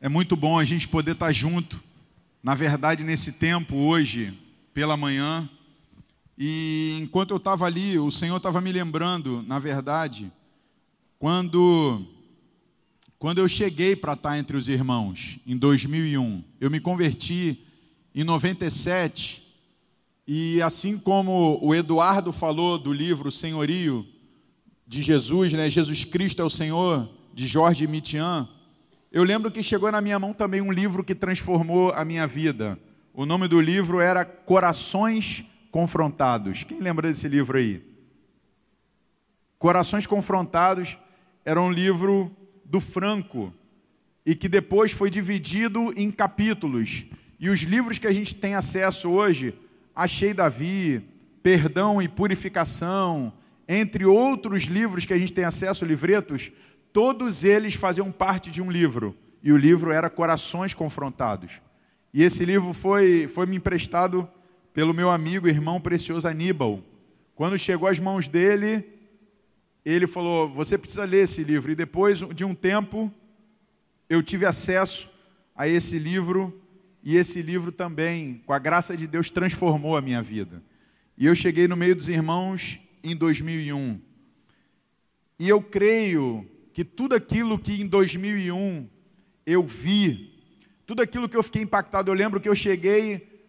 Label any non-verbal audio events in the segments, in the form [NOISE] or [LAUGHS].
É muito bom a gente poder estar junto. Na verdade, nesse tempo, hoje, pela manhã. E enquanto eu estava ali, o Senhor estava me lembrando, na verdade, quando, quando eu cheguei para estar entre os irmãos, em 2001. Eu me converti em 97. E assim como o Eduardo falou do livro Senhorio de Jesus, né? Jesus Cristo é o Senhor, de Jorge Mitian, eu lembro que chegou na minha mão também um livro que transformou a minha vida. O nome do livro era Corações Confrontados. Quem lembra desse livro aí? Corações Confrontados era um livro do Franco e que depois foi dividido em capítulos. E os livros que a gente tem acesso hoje, Achei Davi, Perdão e Purificação, entre outros livros que a gente tem acesso, livretos, todos eles faziam parte de um livro, e o livro era Corações Confrontados. E esse livro foi, foi me emprestado pelo meu amigo irmão precioso Aníbal. Quando chegou às mãos dele, ele falou: Você precisa ler esse livro. E depois de um tempo, eu tive acesso a esse livro, e esse livro também, com a graça de Deus, transformou a minha vida. E eu cheguei no meio dos irmãos em 2001. E eu creio que tudo aquilo que em 2001 eu vi, tudo aquilo que eu fiquei impactado, eu lembro que eu cheguei,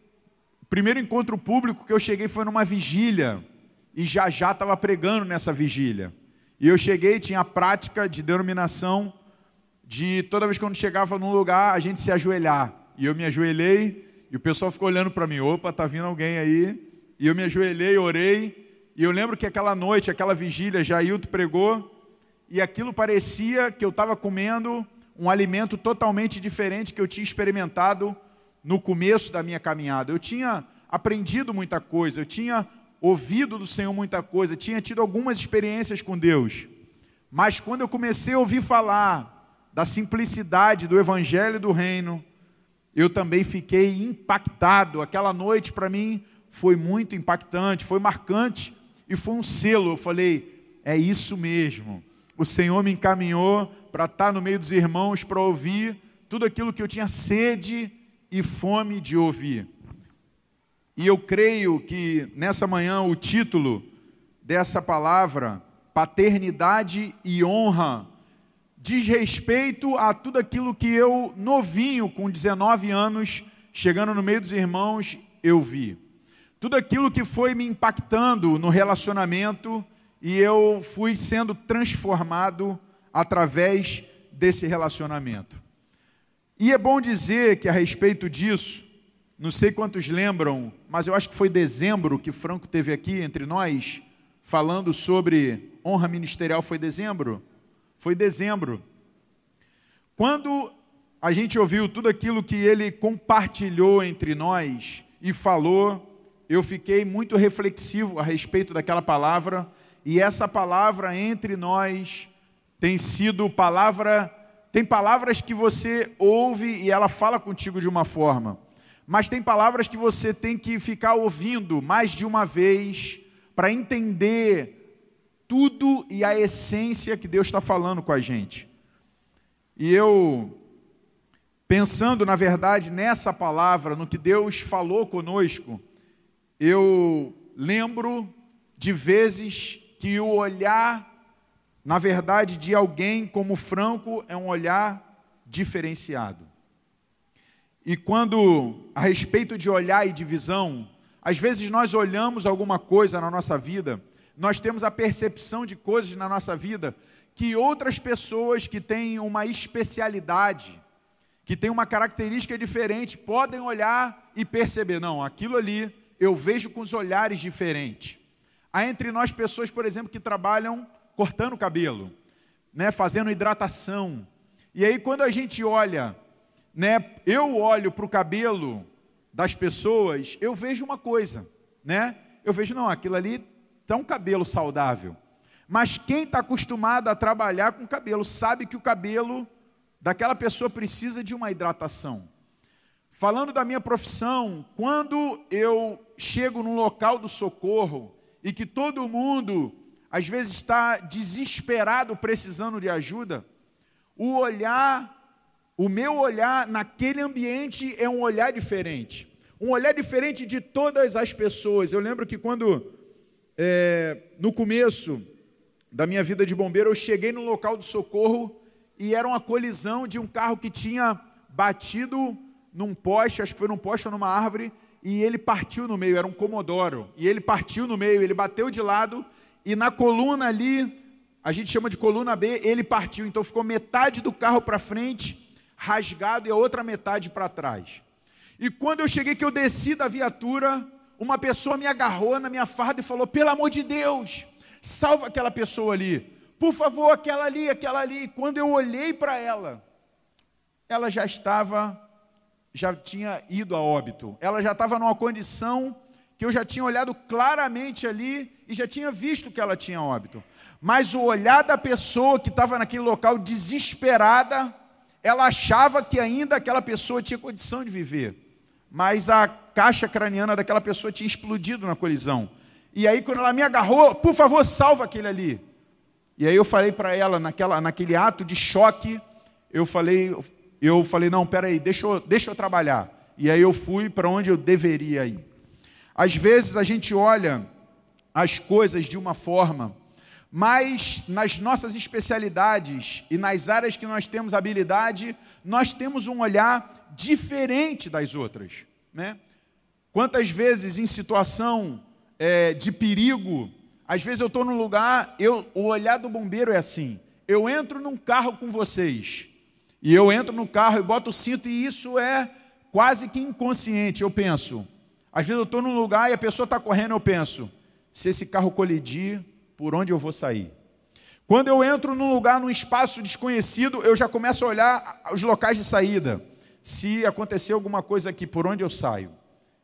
primeiro encontro público que eu cheguei foi numa vigília, e já já estava pregando nessa vigília. E eu cheguei, tinha a prática de denominação, de toda vez que eu chegava num lugar, a gente se ajoelhar. E eu me ajoelhei, e o pessoal ficou olhando para mim, opa, tá vindo alguém aí. E eu me ajoelhei, orei, e eu lembro que aquela noite, aquela vigília, Jailton pregou, e aquilo parecia que eu estava comendo um alimento totalmente diferente que eu tinha experimentado no começo da minha caminhada. Eu tinha aprendido muita coisa, eu tinha ouvido do Senhor muita coisa, tinha tido algumas experiências com Deus. Mas quando eu comecei a ouvir falar da simplicidade do Evangelho do Reino, eu também fiquei impactado. Aquela noite para mim foi muito impactante, foi marcante e foi um selo. Eu falei: é isso mesmo o Senhor me encaminhou para estar no meio dos irmãos, para ouvir tudo aquilo que eu tinha sede e fome de ouvir. E eu creio que nessa manhã o título dessa palavra, paternidade e honra, diz respeito a tudo aquilo que eu, novinho, com 19 anos, chegando no meio dos irmãos, eu vi. Tudo aquilo que foi me impactando no relacionamento e eu fui sendo transformado através desse relacionamento. E é bom dizer que a respeito disso, não sei quantos lembram, mas eu acho que foi dezembro que Franco teve aqui entre nós, falando sobre honra ministerial. Foi dezembro? Foi dezembro. Quando a gente ouviu tudo aquilo que ele compartilhou entre nós e falou, eu fiquei muito reflexivo a respeito daquela palavra e essa palavra entre nós tem sido palavra, tem palavras que você ouve e ela fala contigo de uma forma, mas tem palavras que você tem que ficar ouvindo mais de uma vez para entender tudo e a essência que Deus está falando com a gente. E eu, pensando na verdade nessa palavra, no que Deus falou conosco, eu lembro de vezes que o olhar, na verdade, de alguém como Franco é um olhar diferenciado. E quando, a respeito de olhar e de visão, às vezes nós olhamos alguma coisa na nossa vida, nós temos a percepção de coisas na nossa vida que outras pessoas que têm uma especialidade, que têm uma característica diferente, podem olhar e perceber: não, aquilo ali eu vejo com os olhares diferentes. Há entre nós pessoas, por exemplo, que trabalham cortando o cabelo, né, fazendo hidratação. E aí quando a gente olha, né, eu olho para o cabelo das pessoas, eu vejo uma coisa, né? Eu vejo não, aquilo ali está um cabelo saudável. Mas quem está acostumado a trabalhar com cabelo sabe que o cabelo daquela pessoa precisa de uma hidratação. Falando da minha profissão, quando eu chego num local do socorro, e que todo mundo às vezes está desesperado precisando de ajuda, o olhar o meu olhar naquele ambiente é um olhar diferente. Um olhar diferente de todas as pessoas. Eu lembro que quando, é, no começo da minha vida de bombeiro, eu cheguei no local do socorro e era uma colisão de um carro que tinha batido num poste, acho que foi num poste ou numa árvore, e ele partiu no meio, era um Comodoro, e ele partiu no meio, ele bateu de lado, e na coluna ali, a gente chama de coluna B, ele partiu, então ficou metade do carro para frente rasgado e a outra metade para trás. E quando eu cheguei, que eu desci da viatura, uma pessoa me agarrou na minha farda e falou: pelo amor de Deus, salva aquela pessoa ali, por favor, aquela ali, aquela ali. E quando eu olhei para ela, ela já estava, já tinha ido a óbito, ela já estava numa condição que eu já tinha olhado claramente ali e já tinha visto que ela tinha óbito. Mas o olhar da pessoa que estava naquele local desesperada, ela achava que ainda aquela pessoa tinha condição de viver, mas a caixa craniana daquela pessoa tinha explodido na colisão. E aí, quando ela me agarrou, por favor, salva aquele ali. E aí eu falei para ela, naquela, naquele ato de choque, eu falei, eu falei, não, peraí, deixa eu, deixa eu trabalhar. E aí eu fui para onde eu deveria ir. Às vezes a gente olha as coisas de uma forma mas nas nossas especialidades e nas áreas que nós temos habilidade, nós temos um olhar diferente das outras. Né? Quantas vezes em situação é, de perigo, às vezes eu estou num lugar, eu, o olhar do bombeiro é assim: eu entro num carro com vocês, e eu entro no carro e boto o cinto, e isso é quase que inconsciente. Eu penso, às vezes eu estou num lugar e a pessoa está correndo, eu penso, se esse carro colidir, por onde eu vou sair. Quando eu entro num lugar, num espaço desconhecido, eu já começo a olhar os locais de saída. Se acontecer alguma coisa aqui, por onde eu saio?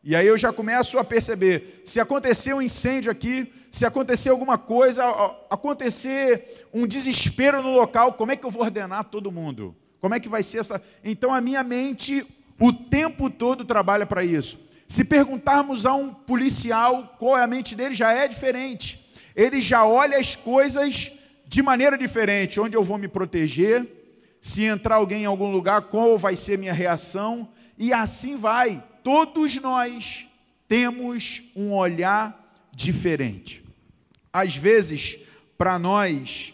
E aí eu já começo a perceber, se acontecer um incêndio aqui, se acontecer alguma coisa, acontecer um desespero no local, como é que eu vou ordenar todo mundo? Como é que vai ser essa? Então a minha mente o tempo todo trabalha para isso. Se perguntarmos a um policial qual é a mente dele, já é diferente ele já olha as coisas de maneira diferente. Onde eu vou me proteger? Se entrar alguém em algum lugar, qual vai ser minha reação? E assim vai. Todos nós temos um olhar diferente. Às vezes, para nós,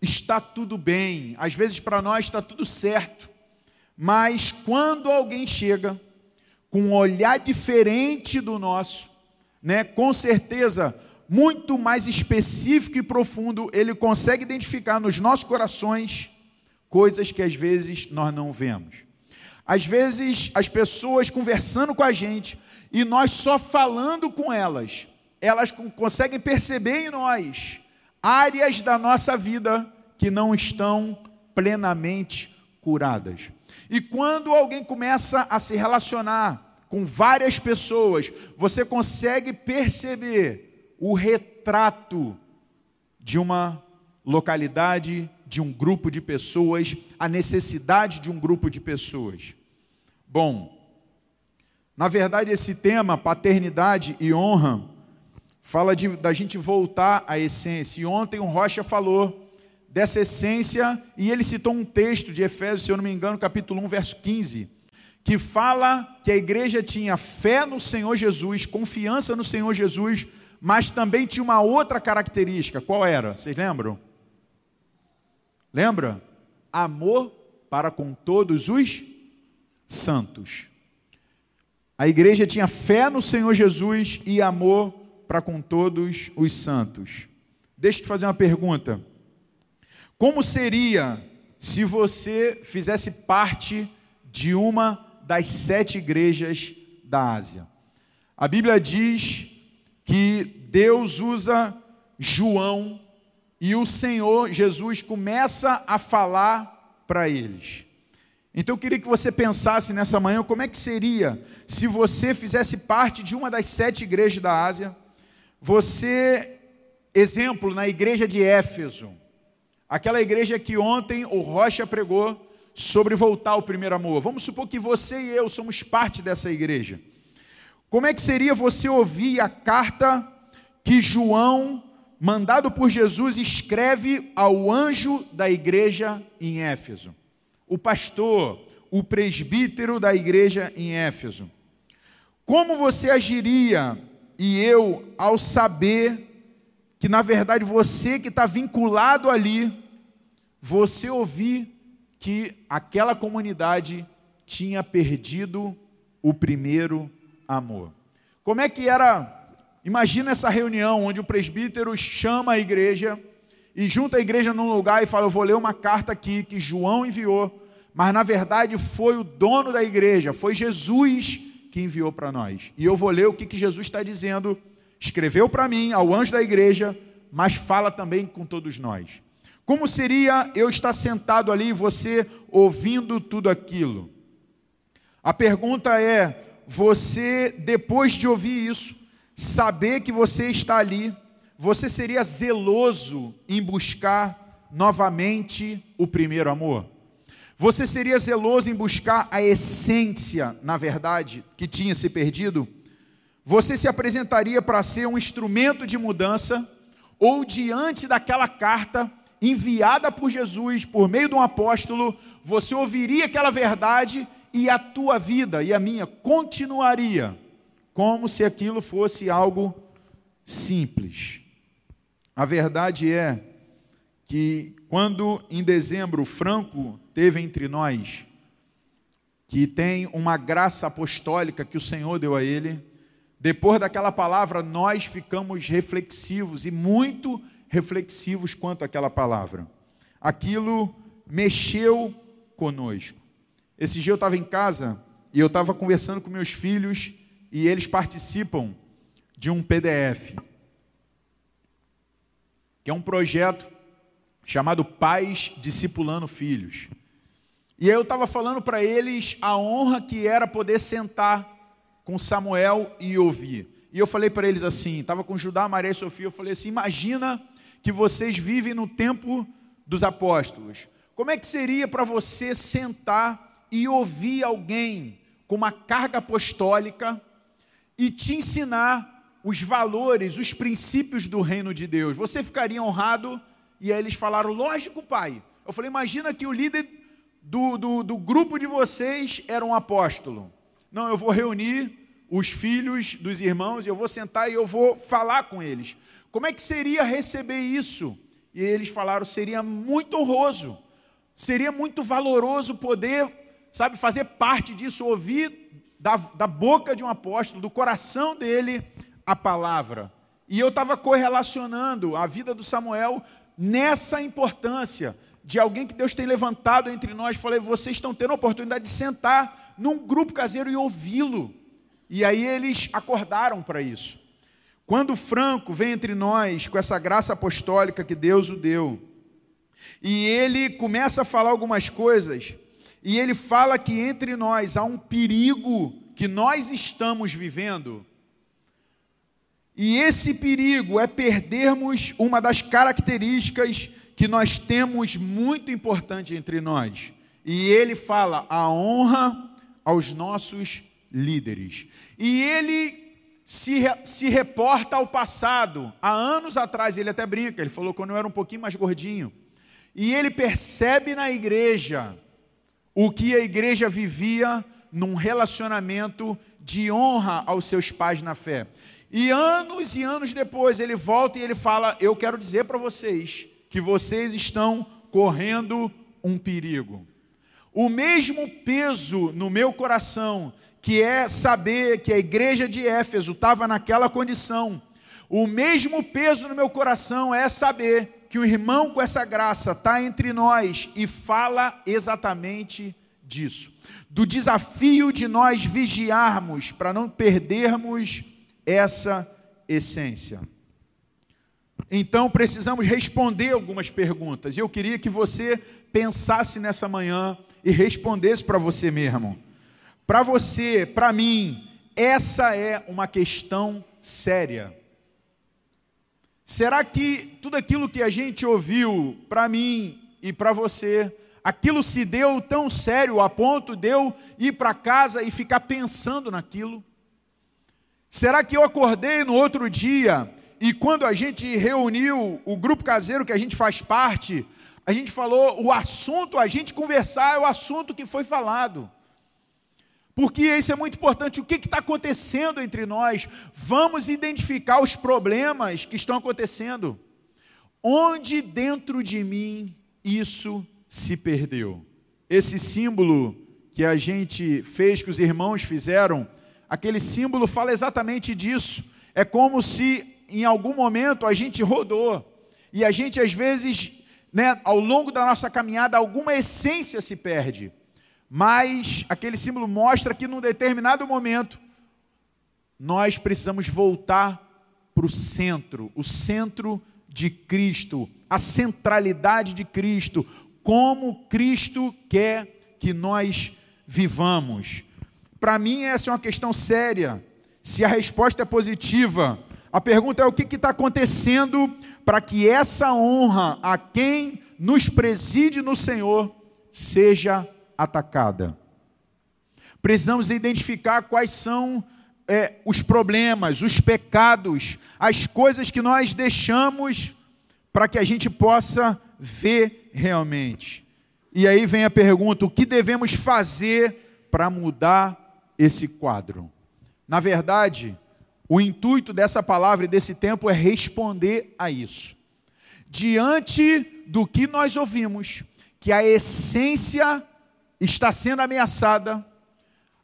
está tudo bem, às vezes, para nós, está tudo certo. Mas quando alguém chega com um olhar diferente do nosso, né, com certeza muito mais específico e profundo, ele consegue identificar nos nossos corações coisas que às vezes nós não vemos. Às vezes, as pessoas conversando com a gente e nós só falando com elas, elas conseguem perceber em nós áreas da nossa vida que não estão plenamente curadas. E quando alguém começa a se relacionar com várias pessoas, você consegue perceber o retrato de uma localidade, de um grupo de pessoas, a necessidade de um grupo de pessoas. Bom, na verdade, esse tema, paternidade e honra, fala de, da gente voltar à essência. E ontem o Rocha falou dessa essência, e ele citou um texto de Efésios, se eu não me engano, capítulo 1, verso 15, que fala que a igreja tinha fé no Senhor Jesus, confiança no Senhor Jesus, mas também tinha uma outra característica. Qual era? Vocês lembram? Lembra? Amor para com todos os santos. A igreja tinha fé no Senhor Jesus e amor para com todos os santos. Deixa eu te fazer uma pergunta. Como seria se você fizesse parte de uma das sete igrejas da Ásia? A Bíblia diz que Deus usa João e o Senhor Jesus começa a falar para eles. Então eu queria que você pensasse nessa manhã como é que seria se você fizesse parte de uma das sete igrejas da Ásia. Você, exemplo, na igreja de Éfeso, aquela igreja que ontem o Rocha pregou sobre voltar ao primeiro amor. Vamos supor que você e eu somos parte dessa igreja. Como é que seria você ouvir a carta que João, mandado por Jesus, escreve ao anjo da igreja em Éfeso? O pastor, o presbítero da igreja em Éfeso. Como você agiria e eu ao saber que na verdade você que está vinculado ali, você ouvir que aquela comunidade tinha perdido o primeiro amor. Como é que era? Imagina essa reunião onde o presbítero chama a igreja e junta a igreja num lugar e fala: Eu vou ler uma carta aqui que João enviou, mas na verdade foi o dono da igreja, foi Jesus que enviou para nós. E eu vou ler o que, que Jesus está dizendo. Escreveu para mim, ao anjo da igreja, mas fala também com todos nós. Como seria eu estar sentado ali e você ouvindo tudo aquilo? A pergunta é: você, depois de ouvir isso, saber que você está ali, você seria zeloso em buscar novamente o primeiro amor? Você seria zeloso em buscar a essência, na verdade, que tinha se perdido? Você se apresentaria para ser um instrumento de mudança? Ou diante daquela carta enviada por Jesus, por meio de um apóstolo, você ouviria aquela verdade e a tua vida e a minha continuaria como se aquilo fosse algo simples. A verdade é que quando em dezembro Franco teve entre nós, que tem uma graça apostólica que o Senhor deu a ele, depois daquela palavra nós ficamos reflexivos e muito reflexivos quanto àquela palavra. Aquilo mexeu conosco. Esse dia eu estava em casa e eu estava conversando com meus filhos e eles participam de um PDF, que é um projeto chamado Pais Discipulando Filhos. E aí eu estava falando para eles a honra que era poder sentar com Samuel e ouvir. E eu falei para eles assim, estava com Judá, Maria e Sofia, eu falei assim, imagina que vocês vivem no tempo dos apóstolos. Como é que seria para você sentar e ouvir alguém com uma carga apostólica e te ensinar os valores, os princípios do reino de Deus? Você ficaria honrado? E aí eles falaram, lógico, pai. Eu falei, imagina que o líder do, do, do grupo de vocês era um apóstolo. Não, eu vou reunir os filhos dos irmãos eu vou sentar e eu vou falar com eles. Como é que seria receber isso? E eles falaram: seria muito honroso, seria muito valoroso poder, sabe, fazer parte disso, ouvir da, da boca de um apóstolo, do coração dele, a palavra. E eu estava correlacionando a vida do Samuel nessa importância de alguém que Deus tem levantado entre nós. Falei, vocês estão tendo a oportunidade de sentar num grupo caseiro e ouvi-lo. E aí eles acordaram para isso. Quando Franco vem entre nós com essa graça apostólica que Deus o deu, e ele começa a falar algumas coisas, e ele fala que entre nós há um perigo que nós estamos vivendo, e esse perigo é perdermos uma das características que nós temos muito importante entre nós. E ele fala a honra aos nossos líderes. E ele se, se reporta ao passado. Há anos atrás, ele até brinca, ele falou quando eu era um pouquinho mais gordinho. E ele percebe na igreja o que a igreja vivia num relacionamento de honra aos seus pais na fé. E anos e anos depois ele volta e ele fala: Eu quero dizer para vocês que vocês estão correndo um perigo. O mesmo peso no meu coração que é saber que a igreja de Éfeso estava naquela condição. O mesmo peso no meu coração é saber que o irmão com essa graça está entre nós e fala exatamente disso. Do desafio de nós vigiarmos para não perdermos essa essência. Então precisamos responder algumas perguntas. E eu queria que você pensasse nessa manhã e respondesse para você mesmo. Para você, para mim, essa é uma questão séria. Será que tudo aquilo que a gente ouviu para mim e para você, aquilo se deu tão sério a ponto de eu ir para casa e ficar pensando naquilo? Será que eu acordei no outro dia e quando a gente reuniu o grupo caseiro que a gente faz parte, a gente falou, o assunto, a gente conversar é o assunto que foi falado. Porque isso é muito importante. O que está acontecendo entre nós? Vamos identificar os problemas que estão acontecendo. Onde dentro de mim isso se perdeu? Esse símbolo que a gente fez, que os irmãos fizeram, aquele símbolo fala exatamente disso. É como se em algum momento a gente rodou e a gente às vezes, né, ao longo da nossa caminhada, alguma essência se perde. Mas aquele símbolo mostra que num determinado momento nós precisamos voltar para o centro, o centro de Cristo, a centralidade de Cristo, como Cristo quer que nós vivamos. Para mim, essa é uma questão séria. Se a resposta é positiva, a pergunta é o que está acontecendo para que essa honra a quem nos preside no Senhor seja atacada. Precisamos identificar quais são é, os problemas, os pecados, as coisas que nós deixamos para que a gente possa ver realmente. E aí vem a pergunta: o que devemos fazer para mudar esse quadro? Na verdade, o intuito dessa palavra e desse tempo é responder a isso. Diante do que nós ouvimos, que a essência está sendo ameaçada,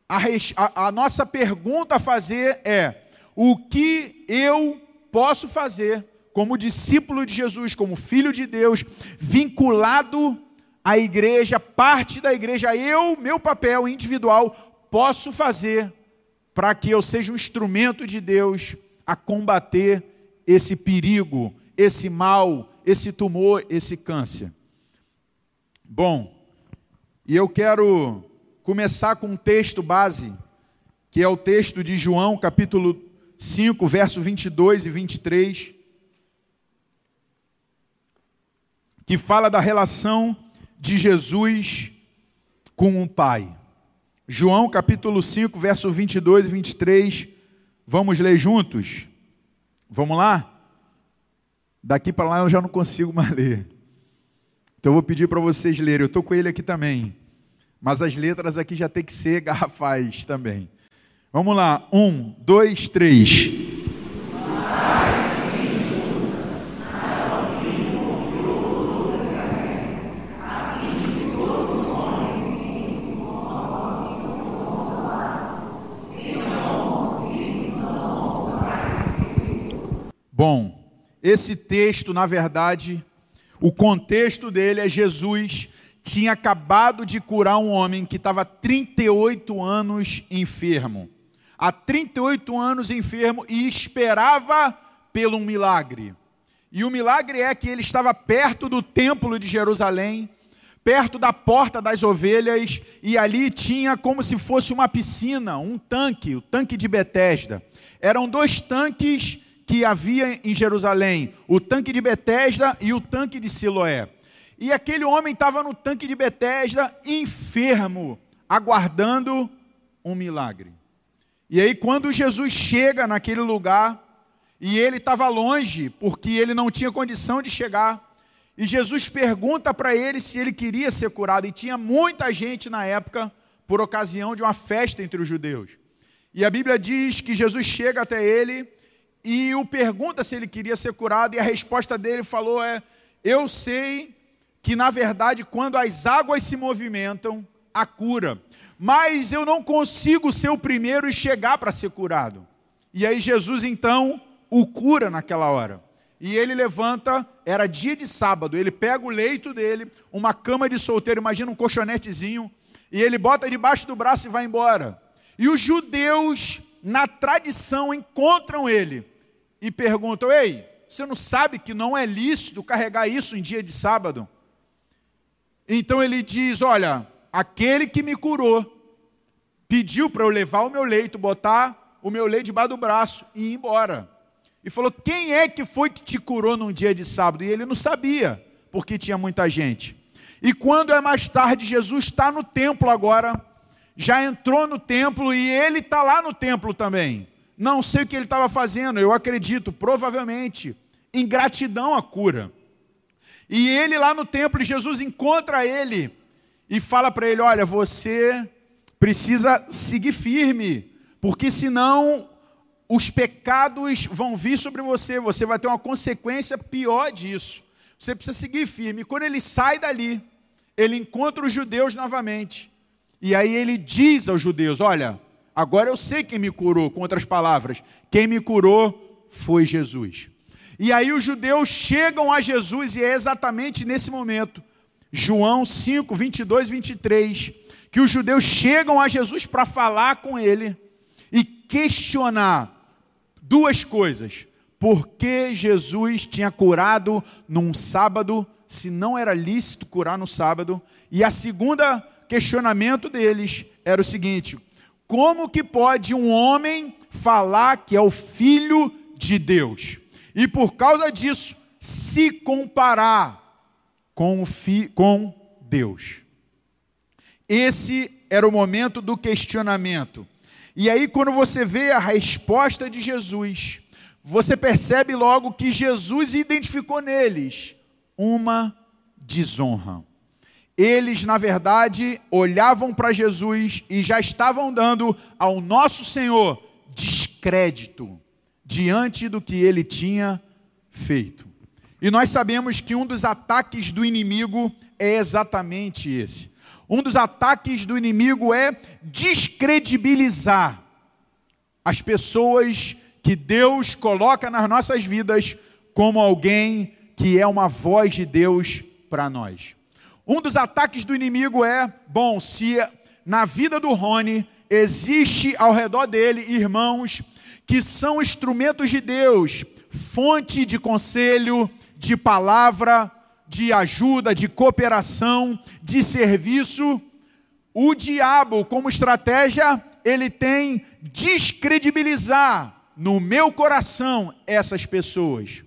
a, a, a nossa pergunta a fazer é: o que eu posso fazer como discípulo de Jesus, como filho de Deus, vinculado à igreja, parte da igreja, eu, meu papel individual, posso fazer para que eu seja um instrumento de Deus a combater esse perigo, esse mal, esse tumor, esse câncer. Bom, e eu quero começar com um texto base, que é o texto de João, capítulo 5, verso 22 e 23, que fala da relação de Jesus com o Pai. João capítulo 5, verso 22 e 23. Vamos ler juntos? Vamos lá? Daqui para lá eu já não consigo mais [LAUGHS] ler. Então eu vou pedir para vocês lerem. Eu estou com ele aqui também. Mas as letras aqui já tem que ser [LAUGHS] garrafais também. Vamos lá. Um, dois, três. Bom, esse texto, na verdade, o contexto dele é Jesus tinha acabado de curar um homem que estava 38 anos enfermo. Há 38 anos enfermo e esperava pelo um milagre. E o milagre é que ele estava perto do templo de Jerusalém, perto da porta das ovelhas, e ali tinha como se fosse uma piscina, um tanque, o tanque de Betesda. Eram dois tanques que havia em Jerusalém, o tanque de Betesda e o tanque de Siloé. E aquele homem estava no tanque de Betesda, enfermo, aguardando um milagre. E aí, quando Jesus chega naquele lugar, e ele estava longe, porque ele não tinha condição de chegar, e Jesus pergunta para ele se ele queria ser curado, e tinha muita gente na época, por ocasião de uma festa entre os judeus. E a Bíblia diz que Jesus chega até ele e o pergunta se ele queria ser curado, e a resposta dele falou: é, Eu sei que, na verdade, quando as águas se movimentam, a cura, mas eu não consigo ser o primeiro e chegar para ser curado. E aí Jesus então o cura naquela hora. E ele levanta, era dia de sábado, ele pega o leito dele, uma cama de solteiro, imagina um colchonetezinho, e ele bota debaixo do braço e vai embora. E os judeus, na tradição, encontram ele e perguntam: Ei, você não sabe que não é lícito carregar isso em dia de sábado? Então ele diz: Olha, aquele que me curou pediu para eu levar o meu leito, botar o meu leito debaixo do braço e ir embora. E falou: Quem é que foi que te curou num dia de sábado? E ele não sabia, porque tinha muita gente. E quando é mais tarde, Jesus está no templo agora, já entrou no templo e ele está lá no templo também. Não sei o que ele estava fazendo, eu acredito, provavelmente, ingratidão à cura. E ele lá no templo, Jesus encontra ele e fala para ele: Olha, você precisa seguir firme, porque senão os pecados vão vir sobre você, você vai ter uma consequência pior disso. Você precisa seguir firme. Quando ele sai dali, ele encontra os judeus novamente. E aí ele diz aos judeus: Olha, agora eu sei quem me curou, com outras palavras, quem me curou foi Jesus. E aí os judeus chegam a Jesus, e é exatamente nesse momento, João 5, 22 e 23, que os judeus chegam a Jesus para falar com ele e questionar duas coisas. Por que Jesus tinha curado num sábado, se não era lícito curar no sábado? E a segunda questionamento deles era o seguinte: como que pode um homem falar que é o filho de Deus? E por causa disso, se comparar com, o fi, com Deus. Esse era o momento do questionamento. E aí, quando você vê a resposta de Jesus, você percebe logo que Jesus identificou neles uma desonra. Eles, na verdade, olhavam para Jesus e já estavam dando ao nosso Senhor descrédito diante do que ele tinha feito. E nós sabemos que um dos ataques do inimigo é exatamente esse. Um dos ataques do inimigo é descredibilizar as pessoas que Deus coloca nas nossas vidas como alguém que é uma voz de Deus para nós. Um dos ataques do inimigo é, bom, se na vida do Rony existe ao redor dele irmãos que são instrumentos de Deus, fonte de conselho, de palavra, de ajuda, de cooperação, de serviço, o diabo, como estratégia, ele tem descredibilizar no meu coração essas pessoas.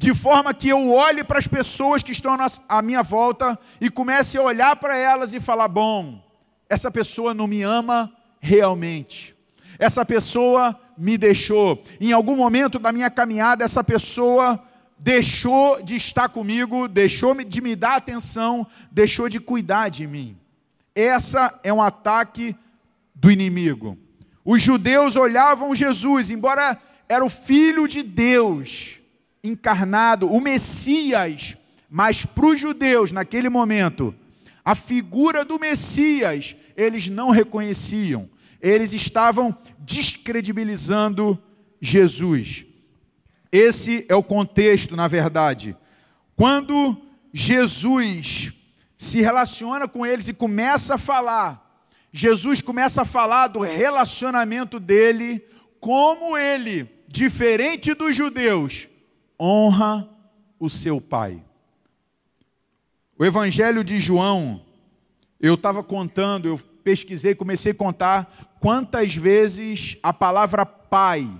De forma que eu olhe para as pessoas que estão à minha volta e comece a olhar para elas e falar: bom, essa pessoa não me ama realmente. Essa pessoa me deixou. Em algum momento da minha caminhada, essa pessoa deixou de estar comigo, deixou de me dar atenção, deixou de cuidar de mim. Essa é um ataque do inimigo. Os judeus olhavam Jesus, embora era o filho de Deus encarnado, o Messias, mas para os judeus naquele momento, a figura do Messias, eles não reconheciam. Eles estavam descredibilizando Jesus. Esse é o contexto, na verdade. Quando Jesus se relaciona com eles e começa a falar, Jesus começa a falar do relacionamento dele, como ele, diferente dos judeus, honra o seu pai. O Evangelho de João, eu estava contando, eu pesquisei, comecei a contar quantas vezes a palavra pai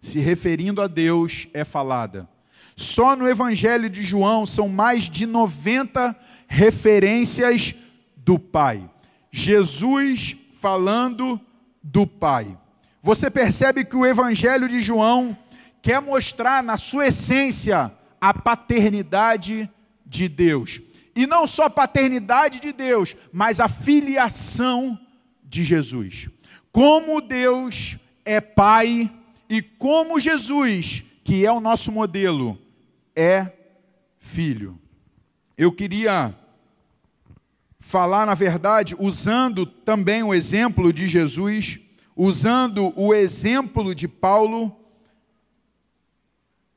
se referindo a Deus, é falada. Só no Evangelho de João são mais de 90 referências do Pai. Jesus falando do Pai. Você percebe que o Evangelho de João quer mostrar na sua essência a paternidade de Deus. E não só a paternidade de Deus, mas a filiação de Jesus. Como Deus é Pai e como Jesus, que é o nosso modelo, é filho. Eu queria falar, na verdade, usando também o exemplo de Jesus, usando o exemplo de Paulo,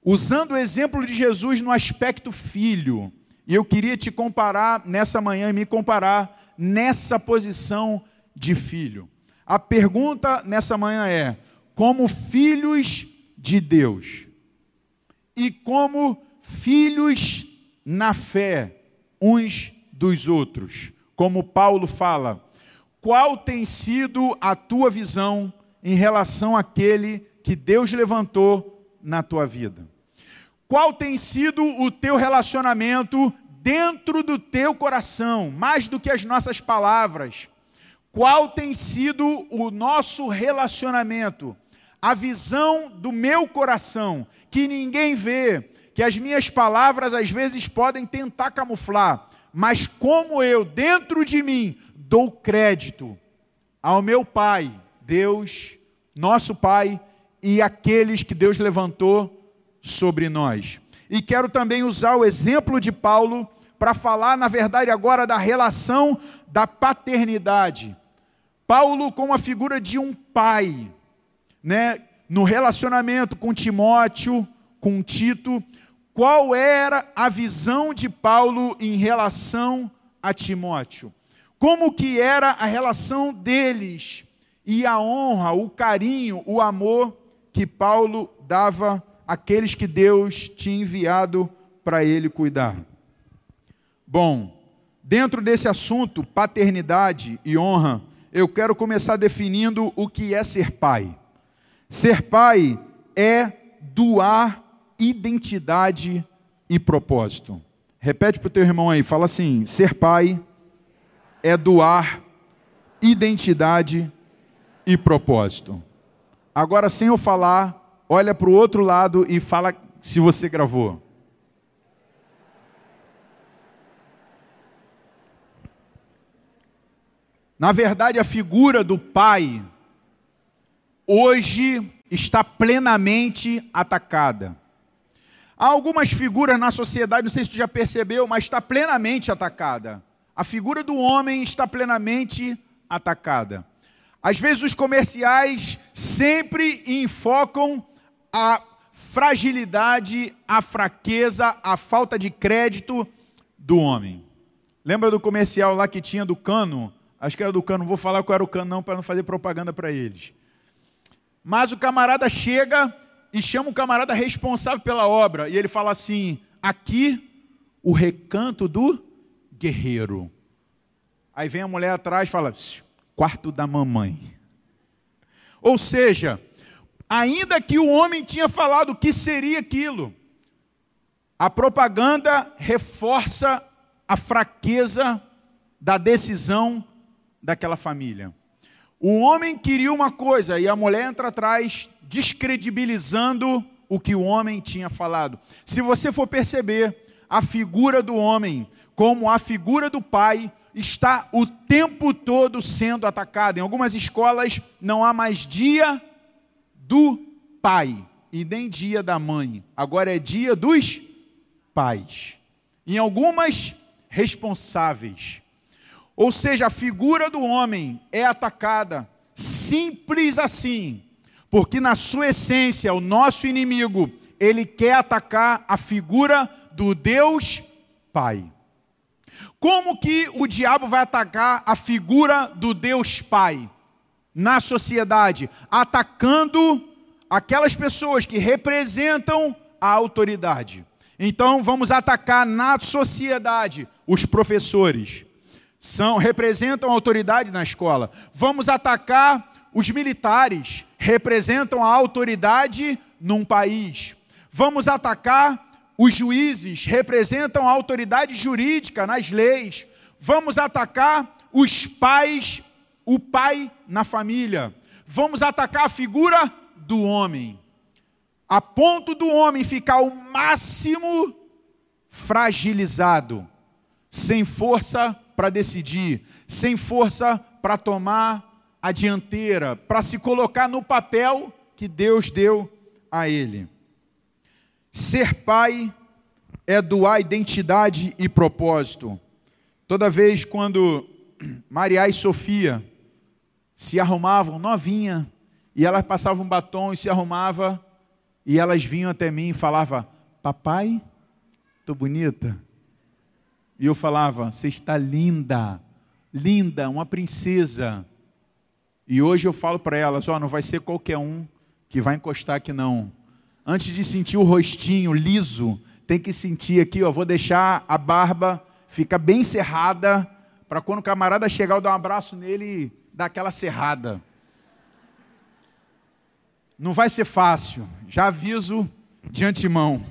usando o exemplo de Jesus no aspecto filho. E eu queria te comparar nessa manhã e me comparar nessa posição de filho. A pergunta nessa manhã é: como filhos de Deus e como filhos na fé uns dos outros. Como Paulo fala, qual tem sido a tua visão em relação àquele que Deus levantou na tua vida? Qual tem sido o teu relacionamento dentro do teu coração, mais do que as nossas palavras? Qual tem sido o nosso relacionamento a visão do meu coração, que ninguém vê, que as minhas palavras às vezes podem tentar camuflar, mas como eu, dentro de mim, dou crédito ao meu Pai, Deus, nosso Pai, e aqueles que Deus levantou sobre nós. E quero também usar o exemplo de Paulo para falar, na verdade, agora da relação da paternidade. Paulo, como a figura de um pai, né, no relacionamento com Timóteo, com Tito, qual era a visão de Paulo em relação a Timóteo? Como que era a relação deles e a honra, o carinho, o amor que Paulo dava àqueles que Deus tinha enviado para ele cuidar. Bom, dentro desse assunto, paternidade e honra, eu quero começar definindo o que é ser pai. Ser pai é doar identidade e propósito. Repete para o teu irmão aí, fala assim: ser pai é doar identidade e propósito. Agora, sem eu falar, olha para o outro lado e fala se você gravou. Na verdade, a figura do pai hoje está plenamente atacada. Há algumas figuras na sociedade, não sei se tu já percebeu, mas está plenamente atacada. A figura do homem está plenamente atacada. Às vezes os comerciais sempre enfocam a fragilidade, a fraqueza, a falta de crédito do homem. Lembra do comercial lá que tinha do cano? Acho que era do cano, não vou falar qual era o cano não para não fazer propaganda para eles. Mas o camarada chega e chama o camarada responsável pela obra e ele fala assim: "Aqui o recanto do guerreiro". Aí vem a mulher atrás e fala: "Quarto da mamãe". Ou seja, ainda que o homem tinha falado o que seria aquilo, a propaganda reforça a fraqueza da decisão daquela família. O homem queria uma coisa e a mulher entra atrás, descredibilizando o que o homem tinha falado. Se você for perceber, a figura do homem, como a figura do pai, está o tempo todo sendo atacada. Em algumas escolas não há mais dia do pai e nem dia da mãe. Agora é dia dos pais. Em algumas, responsáveis. Ou seja, a figura do homem é atacada, simples assim, porque na sua essência, o nosso inimigo, ele quer atacar a figura do Deus Pai. Como que o diabo vai atacar a figura do Deus Pai na sociedade? Atacando aquelas pessoas que representam a autoridade. Então vamos atacar na sociedade os professores, são representam a autoridade na escola. Vamos atacar os militares, representam a autoridade num país. Vamos atacar os juízes, representam a autoridade jurídica nas leis. Vamos atacar os pais, o pai na família. Vamos atacar a figura do homem, a ponto do homem ficar o máximo fragilizado, sem força para decidir, sem força para tomar a dianteira, para se colocar no papel que Deus deu a ele. Ser pai é doar identidade e propósito. Toda vez quando Maria e Sofia se arrumavam novinha, e elas passavam um batom e se arrumava, e elas vinham até mim e falavam: "Papai, tô bonita?" E eu falava: Você está linda, linda, uma princesa. E hoje eu falo para elas: Ó, oh, não vai ser qualquer um que vai encostar aqui, não. Antes de sentir o rostinho liso, tem que sentir aqui, ó. Vou deixar a barba ficar bem cerrada, para quando o camarada chegar, eu dar um abraço nele Daquela aquela serrada. Não vai ser fácil, já aviso de antemão.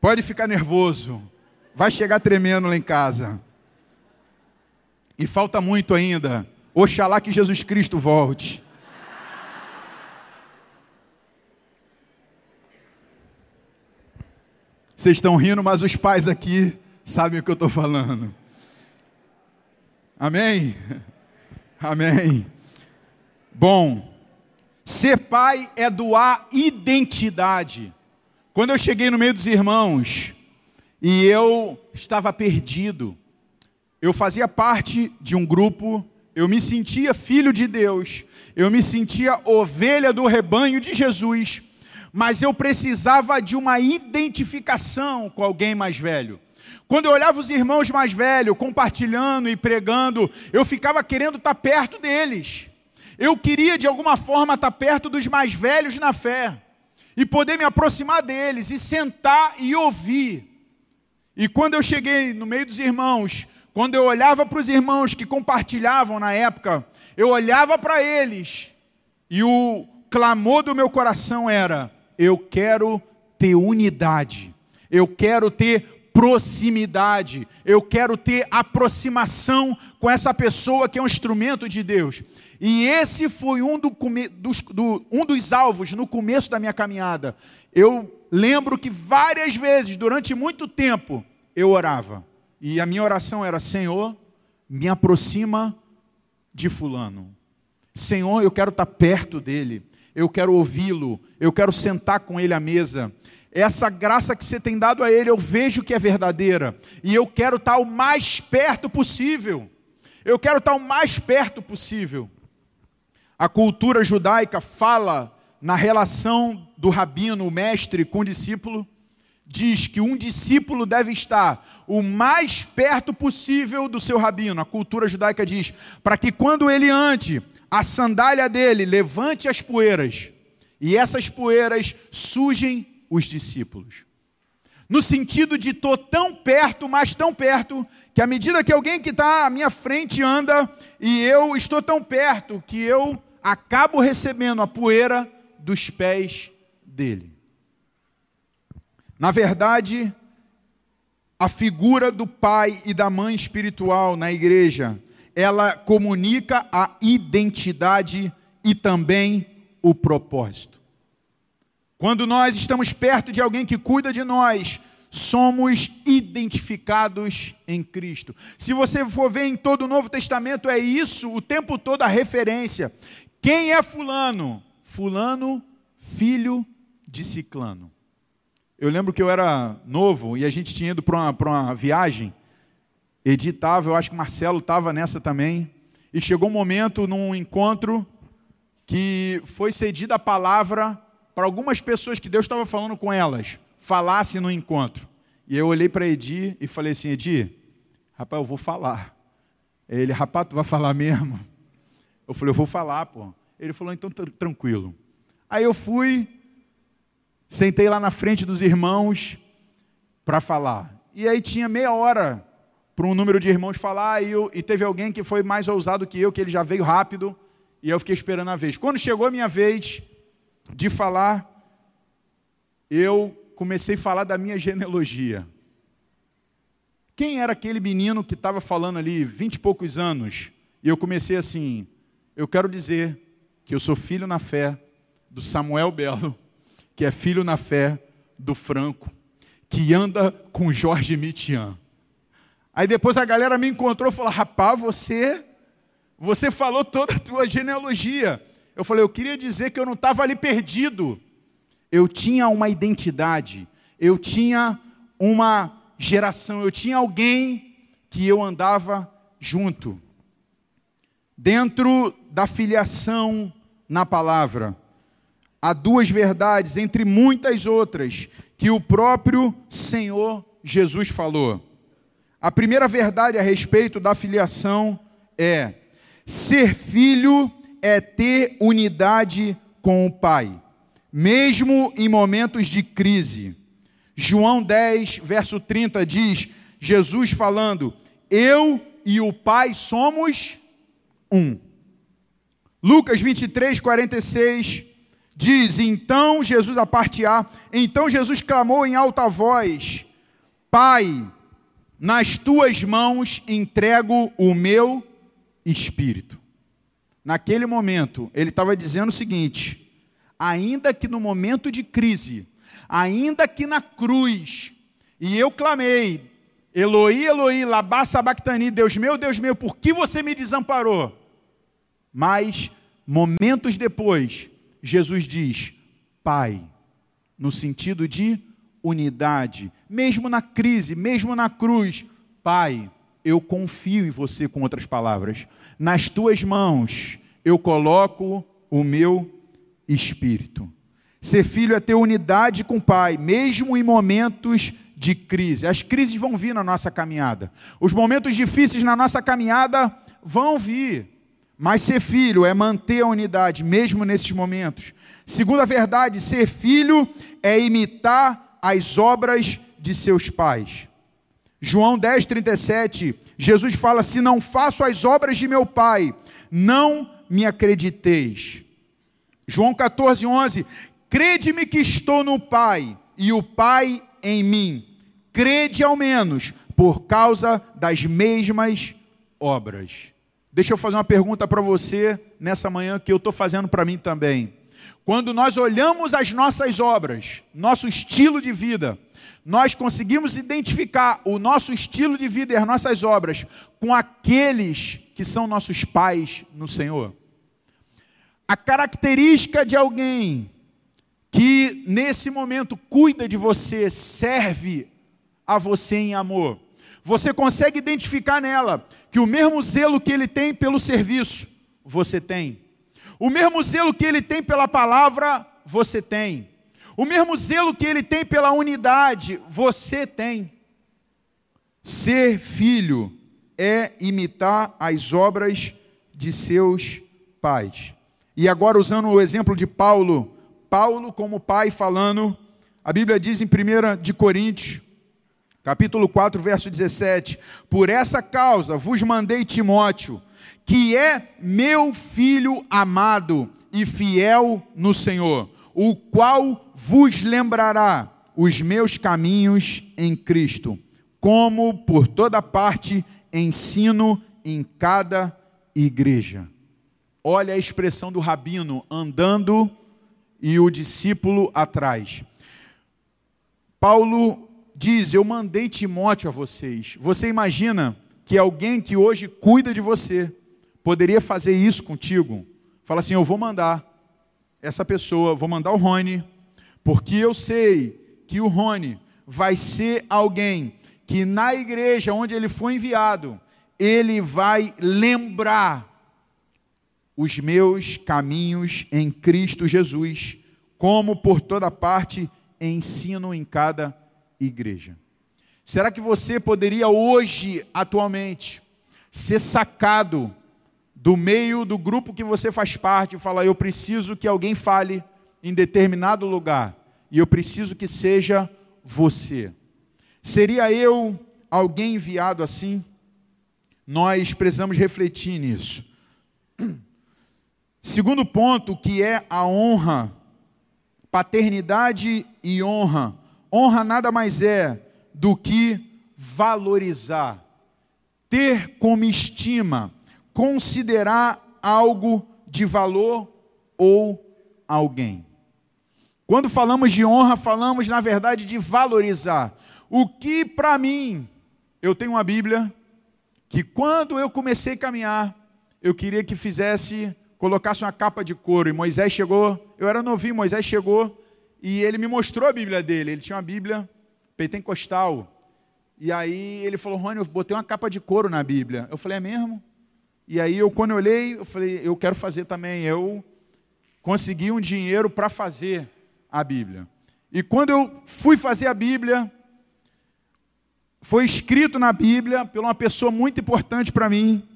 Pode ficar nervoso, vai chegar tremendo lá em casa. E falta muito ainda. Oxalá que Jesus Cristo volte. Vocês estão rindo, mas os pais aqui sabem o que eu estou falando. Amém? Amém. Bom, ser pai é doar identidade. Quando eu cheguei no meio dos irmãos e eu estava perdido, eu fazia parte de um grupo, eu me sentia filho de Deus, eu me sentia ovelha do rebanho de Jesus, mas eu precisava de uma identificação com alguém mais velho. Quando eu olhava os irmãos mais velhos compartilhando e pregando, eu ficava querendo estar perto deles. Eu queria de alguma forma estar perto dos mais velhos na fé e poder me aproximar deles e sentar e ouvir. E quando eu cheguei no meio dos irmãos, quando eu olhava para os irmãos que compartilhavam na época, eu olhava para eles e o clamor do meu coração era: eu quero ter unidade, eu quero ter proximidade, eu quero ter aproximação com essa pessoa que é um instrumento de Deus. E esse foi um, do, dos, do, um dos alvos no começo da minha caminhada. Eu lembro que várias vezes, durante muito tempo, eu orava. E a minha oração era: Senhor, me aproxima de Fulano. Senhor, eu quero estar perto dele, eu quero ouvi-lo, eu quero sentar com ele à mesa. Essa graça que você tem dado a ele, eu vejo que é verdadeira, e eu quero estar o mais perto possível. Eu quero estar o mais perto possível. A cultura judaica fala na relação do rabino, o mestre, com o discípulo, diz que um discípulo deve estar o mais perto possível do seu rabino. A cultura judaica diz, para que quando ele ande, a sandália dele levante as poeiras, e essas poeiras sujem os discípulos. No sentido de estou tão perto, mas tão perto, que à medida que alguém que está à minha frente anda, e eu estou tão perto, que eu acabo recebendo a poeira dos pés dele. Na verdade, a figura do pai e da mãe espiritual na igreja, ela comunica a identidade e também o propósito. Quando nós estamos perto de alguém que cuida de nós, somos identificados em Cristo. Se você for ver em todo o Novo Testamento, é isso o tempo todo a referência. Quem é Fulano? Fulano, filho de Ciclano. Eu lembro que eu era novo e a gente tinha ido para uma, uma viagem. Editava, eu acho que Marcelo estava nessa também. E chegou um momento num encontro que foi cedida a palavra para algumas pessoas que Deus estava falando com elas, falasse no encontro. E eu olhei para Edi e falei assim: Edi, rapaz, eu vou falar. Ele, rapaz, tu vai falar mesmo? Eu falei, eu vou falar, pô. Ele falou, então tranquilo. Aí eu fui, Sentei lá na frente dos irmãos para falar. E aí tinha meia hora para um número de irmãos falar, e, eu, e teve alguém que foi mais ousado que eu, que ele já veio rápido, e eu fiquei esperando a vez. Quando chegou a minha vez de falar, eu comecei a falar da minha genealogia. Quem era aquele menino que estava falando ali, vinte e poucos anos? E eu comecei assim: eu quero dizer que eu sou filho na fé do Samuel Belo, que é filho na fé do Franco, que anda com Jorge Mitian. Aí depois a galera me encontrou e falou: rapaz, você, você falou toda a tua genealogia. Eu falei: eu queria dizer que eu não estava ali perdido. Eu tinha uma identidade, eu tinha uma geração, eu tinha alguém que eu andava junto. Dentro da filiação na palavra, há duas verdades, entre muitas outras, que o próprio Senhor Jesus falou. A primeira verdade a respeito da filiação é: ser filho é ter unidade com o Pai, mesmo em momentos de crise. João 10, verso 30 diz: Jesus falando, eu e o Pai somos um. Lucas 23, 46 Diz: Então Jesus, a parte A, então Jesus clamou em alta voz: Pai, nas tuas mãos entrego o meu espírito. Naquele momento, ele estava dizendo o seguinte: ainda que no momento de crise, ainda que na cruz, e eu clamei, Eloi, Eloi, labá sabactani, Deus meu, Deus meu, por que você me desamparou? Mas, momentos depois, Jesus diz, Pai, no sentido de unidade, mesmo na crise, mesmo na cruz, Pai, eu confio em você, com outras palavras, nas tuas mãos eu coloco o meu espírito. Ser filho é ter unidade com o Pai, mesmo em momentos de crise. As crises vão vir na nossa caminhada. Os momentos difíceis na nossa caminhada vão vir. Mas ser filho é manter a unidade, mesmo nesses momentos. Segunda verdade, ser filho é imitar as obras de seus pais. João 10, 37, Jesus fala: Se não faço as obras de meu pai, não me acrediteis. João 14, 11, crede-me que estou no Pai e o Pai em mim crede ao menos por causa das mesmas obras. Deixa eu fazer uma pergunta para você nessa manhã que eu estou fazendo para mim também. Quando nós olhamos as nossas obras, nosso estilo de vida, nós conseguimos identificar o nosso estilo de vida e as nossas obras com aqueles que são nossos pais no Senhor. A característica de alguém que nesse momento cuida de você, serve a você em amor. Você consegue identificar nela que o mesmo zelo que ele tem pelo serviço, você tem. O mesmo zelo que ele tem pela palavra, você tem. O mesmo zelo que ele tem pela unidade, você tem. Ser filho é imitar as obras de seus pais. E agora, usando o exemplo de Paulo, Paulo, como pai, falando, a Bíblia diz em 1 de Coríntios, capítulo 4, verso 17: Por essa causa vos mandei Timóteo, que é meu filho amado e fiel no Senhor, o qual vos lembrará os meus caminhos em Cristo, como por toda parte ensino em cada igreja. Olha a expressão do rabino andando e o discípulo atrás. Paulo diz: Eu mandei Timóteo a vocês. Você imagina que alguém que hoje cuida de você poderia fazer isso contigo? Fala assim: Eu vou mandar essa pessoa, vou mandar o Rony, porque eu sei que o Rony vai ser alguém que na igreja onde ele foi enviado, ele vai lembrar os meus caminhos em Cristo Jesus, como por toda parte ensino em cada igreja. Será que você poderia hoje, atualmente, ser sacado do meio do grupo que você faz parte falar: eu preciso que alguém fale em determinado lugar e eu preciso que seja você? Seria eu alguém enviado assim? Nós precisamos refletir nisso. [CLEARS THROAT] Segundo ponto, que é a honra, paternidade e honra. Honra nada mais é do que valorizar, ter como estima, considerar algo de valor ou alguém. Quando falamos de honra, falamos na verdade de valorizar. O que para mim, eu tenho uma Bíblia que quando eu comecei a caminhar, eu queria que fizesse colocasse uma capa de couro. E Moisés chegou, eu era novinho, Moisés chegou e ele me mostrou a Bíblia dele. Ele tinha uma Bíblia pentecostal. E aí ele falou, Rony, eu botei uma capa de couro na Bíblia. Eu falei, é mesmo? E aí eu, quando eu olhei, eu falei, eu quero fazer também. Eu consegui um dinheiro para fazer a Bíblia. E quando eu fui fazer a Bíblia, foi escrito na Bíblia por uma pessoa muito importante para mim,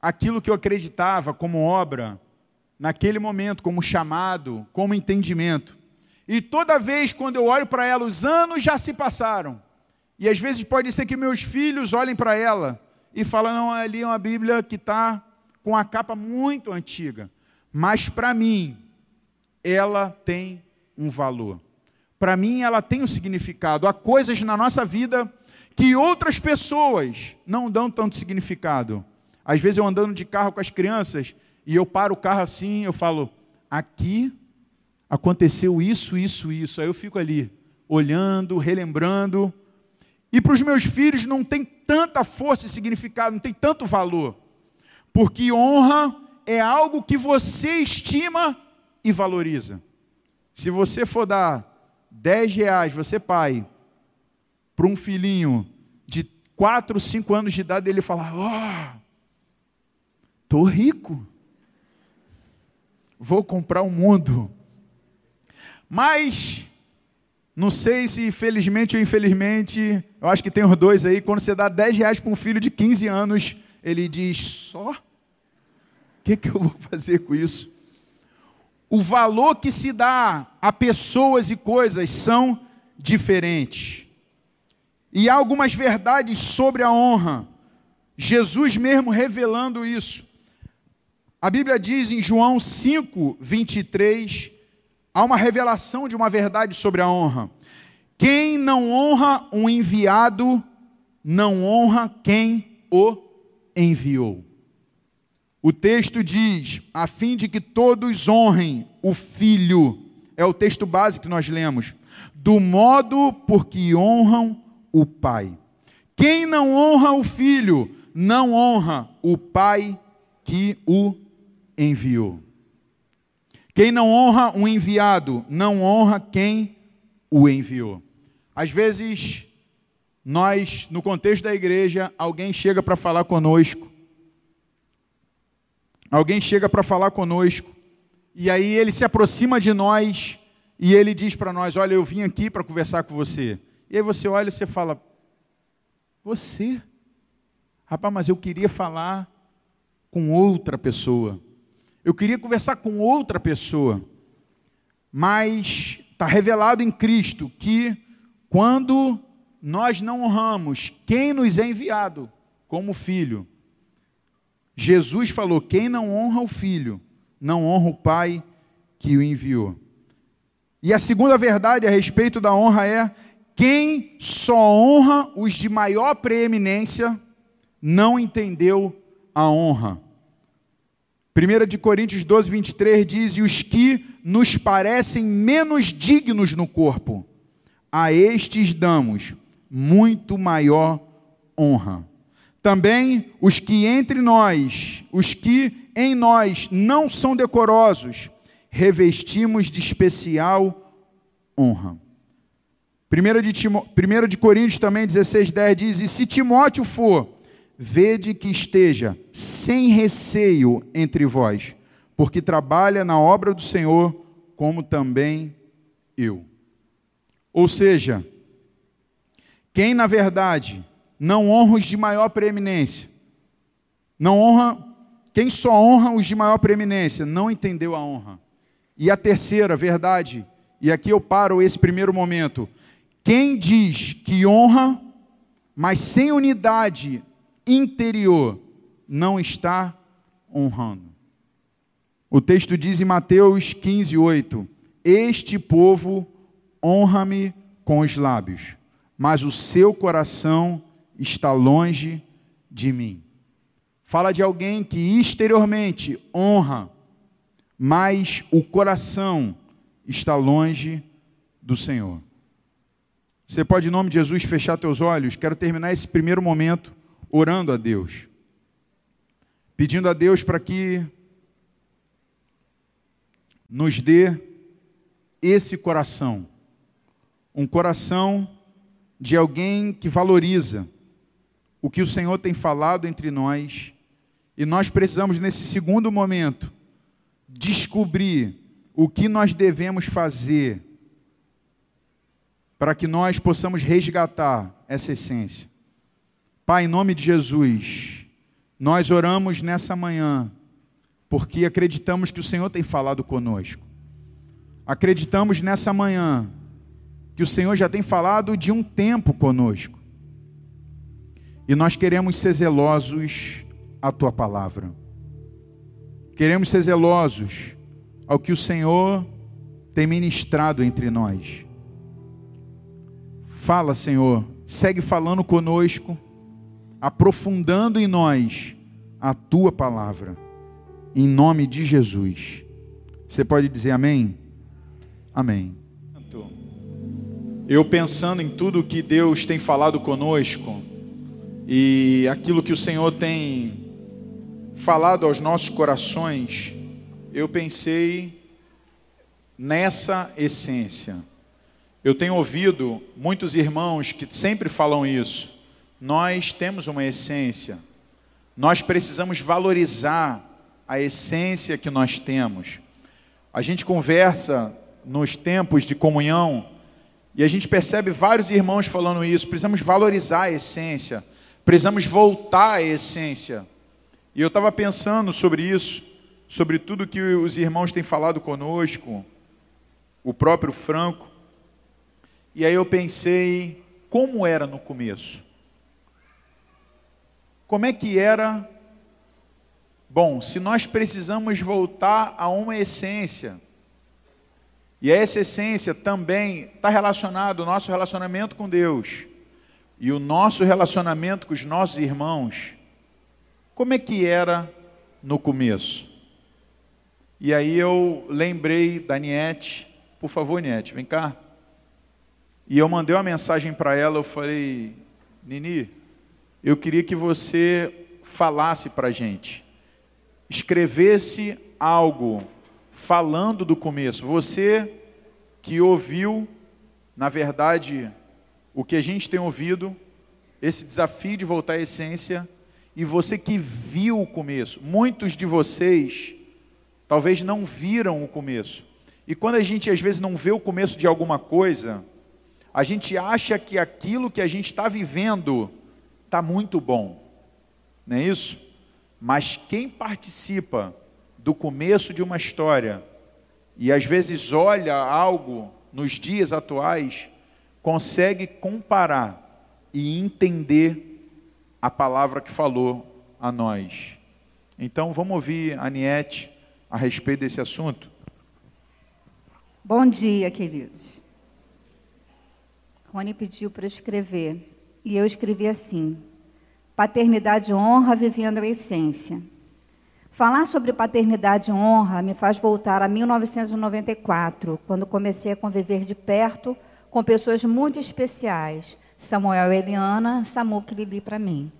aquilo que eu acreditava como obra, naquele momento, como chamado, como entendimento. E toda vez quando eu olho para ela, os anos já se passaram. E às vezes pode ser que meus filhos olhem para ela e falem: não, ali é uma Bíblia que está com a capa muito antiga. Mas para mim, ela tem um valor. Para mim, ela tem um significado. Há coisas na nossa vida que outras pessoas não dão tanto significado. Às vezes eu andando de carro com as crianças e eu paro o carro assim, eu falo: aqui aconteceu isso, isso, isso. Aí eu fico ali olhando, relembrando. E para os meus filhos não tem tanta força e significado, não tem tanto valor. Porque honra é algo que você estima e valoriza. Se você for dar 10 reais, você pai, para um filhinho de 4, 5 anos de idade, ele falar: Ó, oh, tô rico, vou comprar o um mundo. Mas não sei se felizmente ou infelizmente, eu acho que tem os dois aí. Quando você dá 10 reais para um filho de 15 anos, ele diz: só? O que, que eu vou fazer com isso? O valor que se dá a pessoas e coisas são diferentes. E há algumas verdades sobre a honra. Jesus mesmo revelando isso. A Bíblia diz em João 5, 23, há uma revelação de uma verdade sobre a honra. Quem não honra um enviado, não honra quem o enviou. O texto diz, a fim de que todos honrem o filho, é o texto básico que nós lemos, do modo por que honram o pai. Quem não honra o filho, não honra o pai que o enviou. Quem não honra um enviado, não honra quem o enviou. Às vezes, nós, no contexto da igreja, alguém chega para falar conosco. Alguém chega para falar conosco. E aí ele se aproxima de nós e ele diz para nós: Olha, eu vim aqui para conversar com você. E aí você olha e você fala: Você? Rapaz, mas eu queria falar com outra pessoa. Eu queria conversar com outra pessoa, mas está revelado em Cristo que quando nós não honramos quem nos é enviado como filho, Jesus falou: quem não honra o filho, não honra o pai que o enviou. E a segunda verdade a respeito da honra é: quem só honra os de maior preeminência, não entendeu a honra. 1 de Coríntios 12, 23 diz: E os que nos parecem menos dignos no corpo, a estes damos muito maior honra. Também os que entre nós, os que em nós não são decorosos, revestimos de especial honra. 1 de, Timo, 1 de Coríntios também 16, 10 diz: E se Timóteo for vede que esteja sem receio entre vós, porque trabalha na obra do Senhor, como também eu. Ou seja, quem na verdade não honra os de maior preeminência, não honra, quem só honra os de maior preeminência, não entendeu a honra. E a terceira verdade, e aqui eu paro esse primeiro momento, quem diz que honra, mas sem unidade interior não está honrando. O texto diz em Mateus 15, 8: Este povo honra-me com os lábios, mas o seu coração está longe de mim. Fala de alguém que exteriormente honra, mas o coração está longe do Senhor. Você pode, em nome de Jesus, fechar teus olhos? Quero terminar esse primeiro momento orando a Deus, pedindo a Deus para que nos dê esse coração, um coração de alguém que valoriza o que o Senhor tem falado entre nós, e nós precisamos, nesse segundo momento, descobrir o que nós devemos fazer para que nós possamos resgatar essa essência. Pai, em nome de Jesus, nós oramos nessa manhã, porque acreditamos que o Senhor tem falado conosco. Acreditamos nessa manhã que o Senhor já tem falado de um tempo conosco. E nós queremos ser zelosos à tua palavra. Queremos ser zelosos ao que o Senhor tem ministrado entre nós. Fala, Senhor, segue falando conosco aprofundando em nós a tua palavra, em nome de Jesus. Você pode dizer amém? Amém. Eu pensando em tudo que Deus tem falado conosco e aquilo que o Senhor tem falado aos nossos corações, eu pensei nessa essência. Eu tenho ouvido muitos irmãos que sempre falam isso. Nós temos uma essência. Nós precisamos valorizar a essência que nós temos. A gente conversa nos tempos de comunhão e a gente percebe vários irmãos falando isso. Precisamos valorizar a essência, precisamos voltar à essência. E eu estava pensando sobre isso, sobre tudo que os irmãos têm falado conosco, o próprio Franco. E aí eu pensei, como era no começo? Como é que era? Bom, se nós precisamos voltar a uma essência, e essa essência também está relacionada ao nosso relacionamento com Deus e o nosso relacionamento com os nossos irmãos. Como é que era no começo? E aí eu lembrei da Niete, por favor, Niete, vem cá. E eu mandei uma mensagem para ela, eu falei, Nini, eu queria que você falasse para a gente, escrevesse algo falando do começo. Você que ouviu, na verdade, o que a gente tem ouvido, esse desafio de voltar à essência, e você que viu o começo. Muitos de vocês talvez não viram o começo. E quando a gente às vezes não vê o começo de alguma coisa, a gente acha que aquilo que a gente está vivendo está muito bom. Não é isso? Mas quem participa do começo de uma história e às vezes olha algo nos dias atuais, consegue comparar e entender a palavra que falou a nós. Então vamos ouvir a Aniette a respeito desse assunto. Bom dia, queridos. Rony pediu para escrever e eu escrevi assim: Paternidade honra vivendo a essência. Falar sobre paternidade e honra me faz voltar a 1994, quando comecei a conviver de perto com pessoas muito especiais, Samuel e Eliana, Samuca e Lili para mim.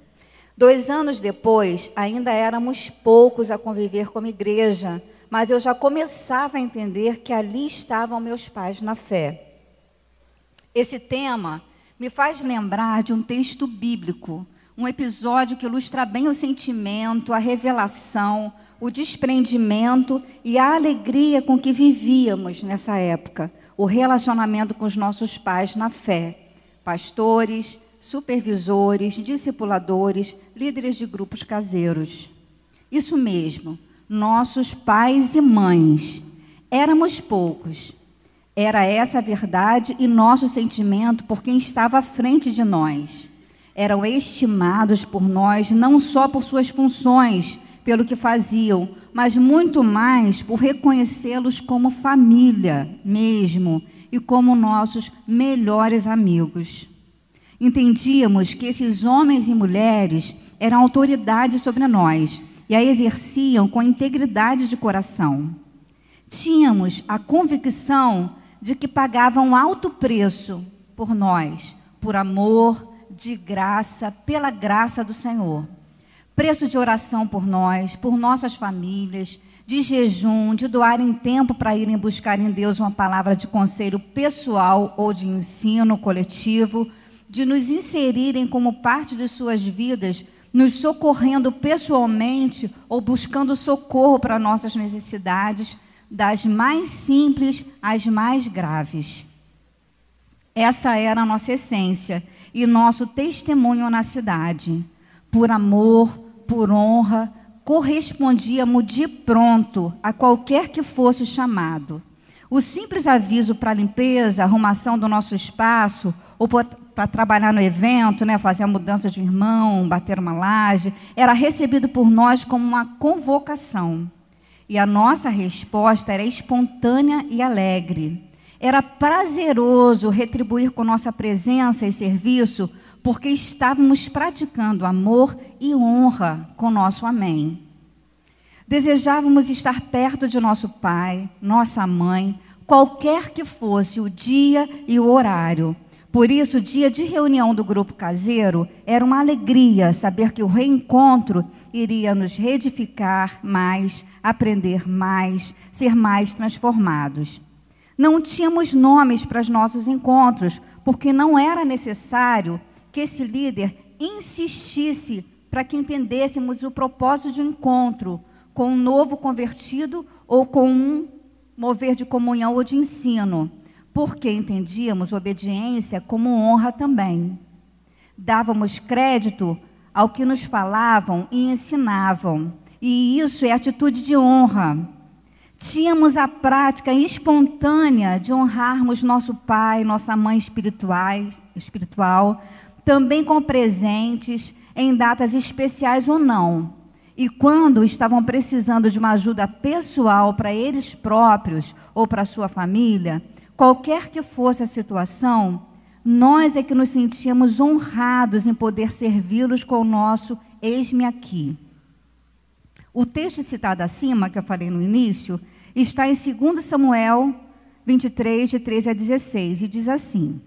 Dois anos depois, ainda éramos poucos a conviver como igreja, mas eu já começava a entender que ali estavam meus pais na fé. Esse tema me faz lembrar de um texto bíblico um episódio que ilustra bem o sentimento, a revelação, o desprendimento e a alegria com que vivíamos nessa época, o relacionamento com os nossos pais na fé, pastores, supervisores, discipuladores, líderes de grupos caseiros. Isso mesmo, nossos pais e mães. Éramos poucos. Era essa a verdade e nosso sentimento por quem estava à frente de nós eram estimados por nós não só por suas funções, pelo que faziam, mas muito mais por reconhecê-los como família mesmo e como nossos melhores amigos. Entendíamos que esses homens e mulheres eram autoridade sobre nós e a exerciam com integridade de coração. Tínhamos a convicção de que pagavam alto preço por nós, por amor, de graça, pela graça do Senhor. Preço de oração por nós, por nossas famílias, de jejum, de doarem tempo para irem buscar em Deus uma palavra de conselho pessoal ou de ensino coletivo, de nos inserirem como parte de suas vidas, nos socorrendo pessoalmente ou buscando socorro para nossas necessidades, das mais simples às mais graves. Essa era a nossa essência e nosso testemunho na cidade. Por amor, por honra, correspondíamos de pronto a qualquer que fosse o chamado. O simples aviso para limpeza, arrumação do nosso espaço, ou para trabalhar no evento, né, fazer a mudança de um irmão, bater uma laje, era recebido por nós como uma convocação. E a nossa resposta era espontânea e alegre. Era prazeroso retribuir com nossa presença e serviço, porque estávamos praticando amor e honra com nosso Amém. Desejávamos estar perto de nosso pai, nossa mãe, qualquer que fosse o dia e o horário. Por isso, o dia de reunião do grupo caseiro era uma alegria saber que o reencontro iria nos reedificar mais, aprender mais, ser mais transformados. Não tínhamos nomes para os nossos encontros, porque não era necessário que esse líder insistisse para que entendêssemos o propósito de um encontro com um novo convertido ou com um mover de comunhão ou de ensino, porque entendíamos obediência como honra também. Dávamos crédito ao que nos falavam e ensinavam, e isso é atitude de honra. Tínhamos a prática espontânea de honrarmos nosso pai, nossa mãe espirituais, espiritual, também com presentes em datas especiais ou não. E quando estavam precisando de uma ajuda pessoal para eles próprios ou para sua família, qualquer que fosse a situação, nós é que nos sentíamos honrados em poder servi-los com o nosso eis-me aqui. O texto citado acima, que eu falei no início, está em 2 Samuel 23, de 13 a 16, e diz assim: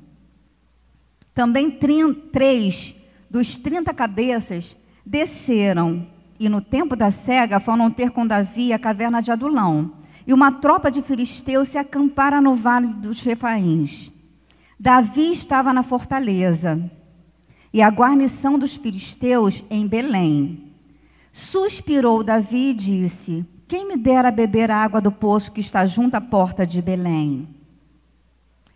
Também três dos 30 cabeças desceram, e no tempo da cega foram ter com Davi a caverna de Adulão. E uma tropa de filisteus se acampara no vale dos Refaíns. Davi estava na fortaleza, e a guarnição dos filisteus em Belém. Suspirou Davi e disse: Quem me dera beber a água do poço que está junto à porta de Belém?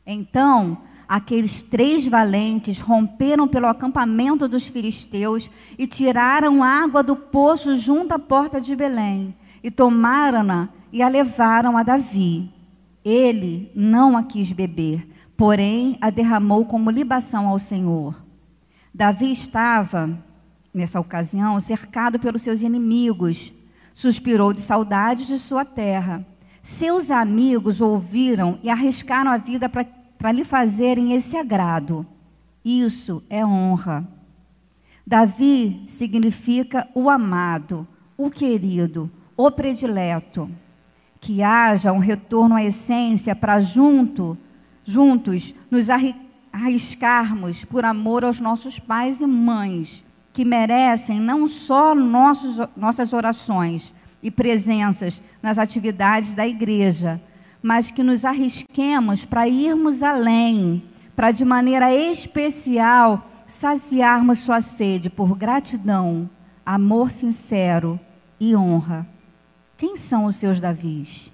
Então, aqueles três valentes romperam pelo acampamento dos filisteus e tiraram água do poço junto à porta de Belém, e tomaram-na e a levaram a Davi. Ele não a quis beber, porém a derramou como libação ao Senhor. Davi estava nessa ocasião, cercado pelos seus inimigos, suspirou de saudade de sua terra. Seus amigos ouviram e arriscaram a vida para lhe fazerem esse agrado. Isso é honra. Davi significa o amado, o querido, o predileto. Que haja um retorno à essência para junto, juntos nos arriscarmos por amor aos nossos pais e mães que merecem não só nossos, nossas orações e presenças nas atividades da igreja, mas que nos arrisquemos para irmos além, para de maneira especial saciarmos sua sede por gratidão, amor sincero e honra. Quem são os seus Davis?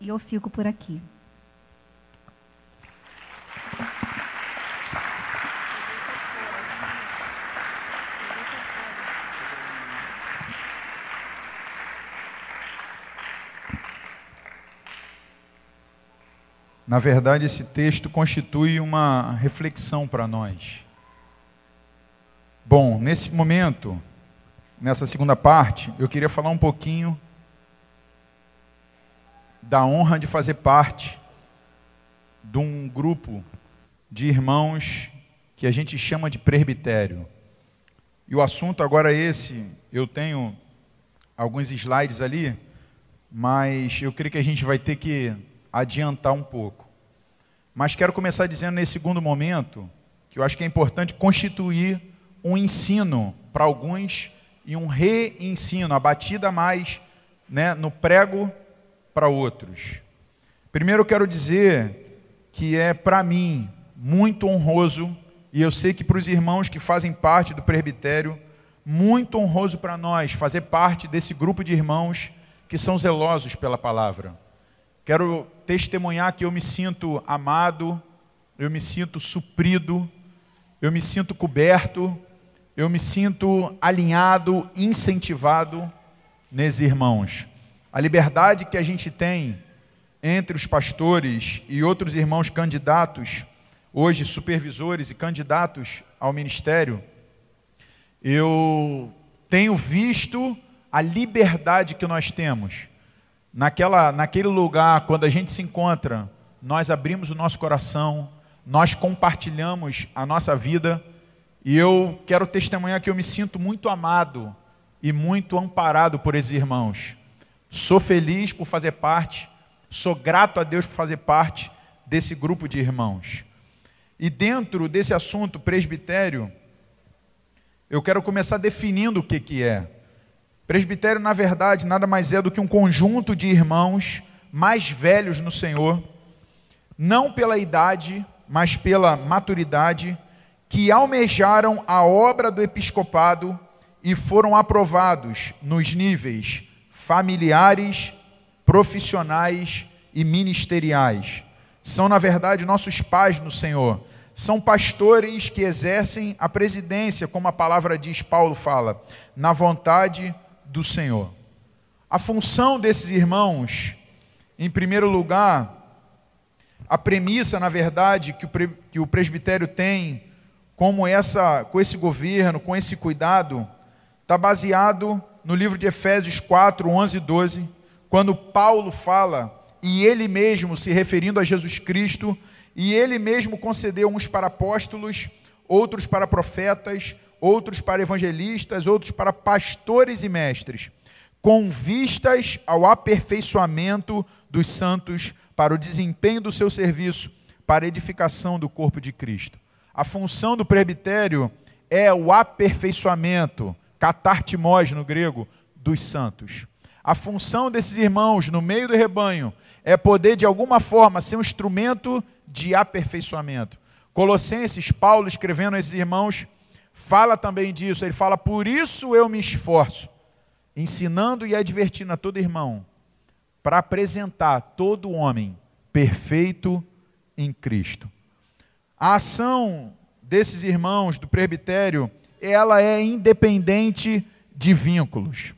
E eu fico por aqui. Na verdade, esse texto constitui uma reflexão para nós. Bom, nesse momento, nessa segunda parte, eu queria falar um pouquinho da honra de fazer parte de um grupo de irmãos que a gente chama de presbitério. E o assunto agora é esse. Eu tenho alguns slides ali, mas eu creio que a gente vai ter que adiantar um pouco. Mas quero começar dizendo nesse segundo momento que eu acho que é importante constituir um ensino para alguns e um reensino, a batida mais né, no prego para outros. Primeiro eu quero dizer que é para mim muito honroso, e eu sei que para os irmãos que fazem parte do presbitério, muito honroso para nós fazer parte desse grupo de irmãos que são zelosos pela palavra. Quero testemunhar que eu me sinto amado, eu me sinto suprido, eu me sinto coberto, eu me sinto alinhado, incentivado nesses irmãos. A liberdade que a gente tem entre os pastores e outros irmãos candidatos, hoje supervisores e candidatos ao ministério, eu tenho visto a liberdade que nós temos naquela, naquele lugar, quando a gente se encontra, nós abrimos o nosso coração, nós compartilhamos a nossa vida, e eu quero testemunhar que eu me sinto muito amado e muito amparado por esses irmãos. Sou feliz por fazer parte Sou grato a Deus por fazer parte desse grupo de irmãos. E dentro desse assunto presbitério, eu quero começar definindo o que, que é. Presbitério, na verdade, nada mais é do que um conjunto de irmãos mais velhos no Senhor, não pela idade, mas pela maturidade, que almejaram a obra do episcopado e foram aprovados nos níveis familiares, profissionais e ministeriais. São, na verdade, nossos pais no Senhor. São pastores que exercem a presidência, como a palavra diz, Paulo fala, na vontade do Senhor. A função desses irmãos, em primeiro lugar, a premissa, na verdade, que o, presbitério tem como essa, com esse governo, com esse cuidado, está baseado no livro de Efésios 4, 11 e 12, quando Paulo fala, e ele mesmo se referindo a Jesus Cristo, e ele mesmo concedeu uns para apóstolos, outros para profetas, outros para evangelistas, outros para pastores e mestres, com vistas ao aperfeiçoamento dos santos para o desempenho do seu serviço, para a edificação do corpo de Cristo. A função do presbitério é o aperfeiçoamento, catartimós no grego, dos santos. A função desses irmãos no meio do rebanho é poder, de alguma forma, ser um instrumento de aperfeiçoamento. Colossenses, Paulo escrevendo a esses irmãos, fala também disso. Ele fala: Por isso eu me esforço, ensinando e advertindo a todo irmão, para apresentar todo homem perfeito em Cristo. A ação desses irmãos do presbitério, ela é independente de vínculos.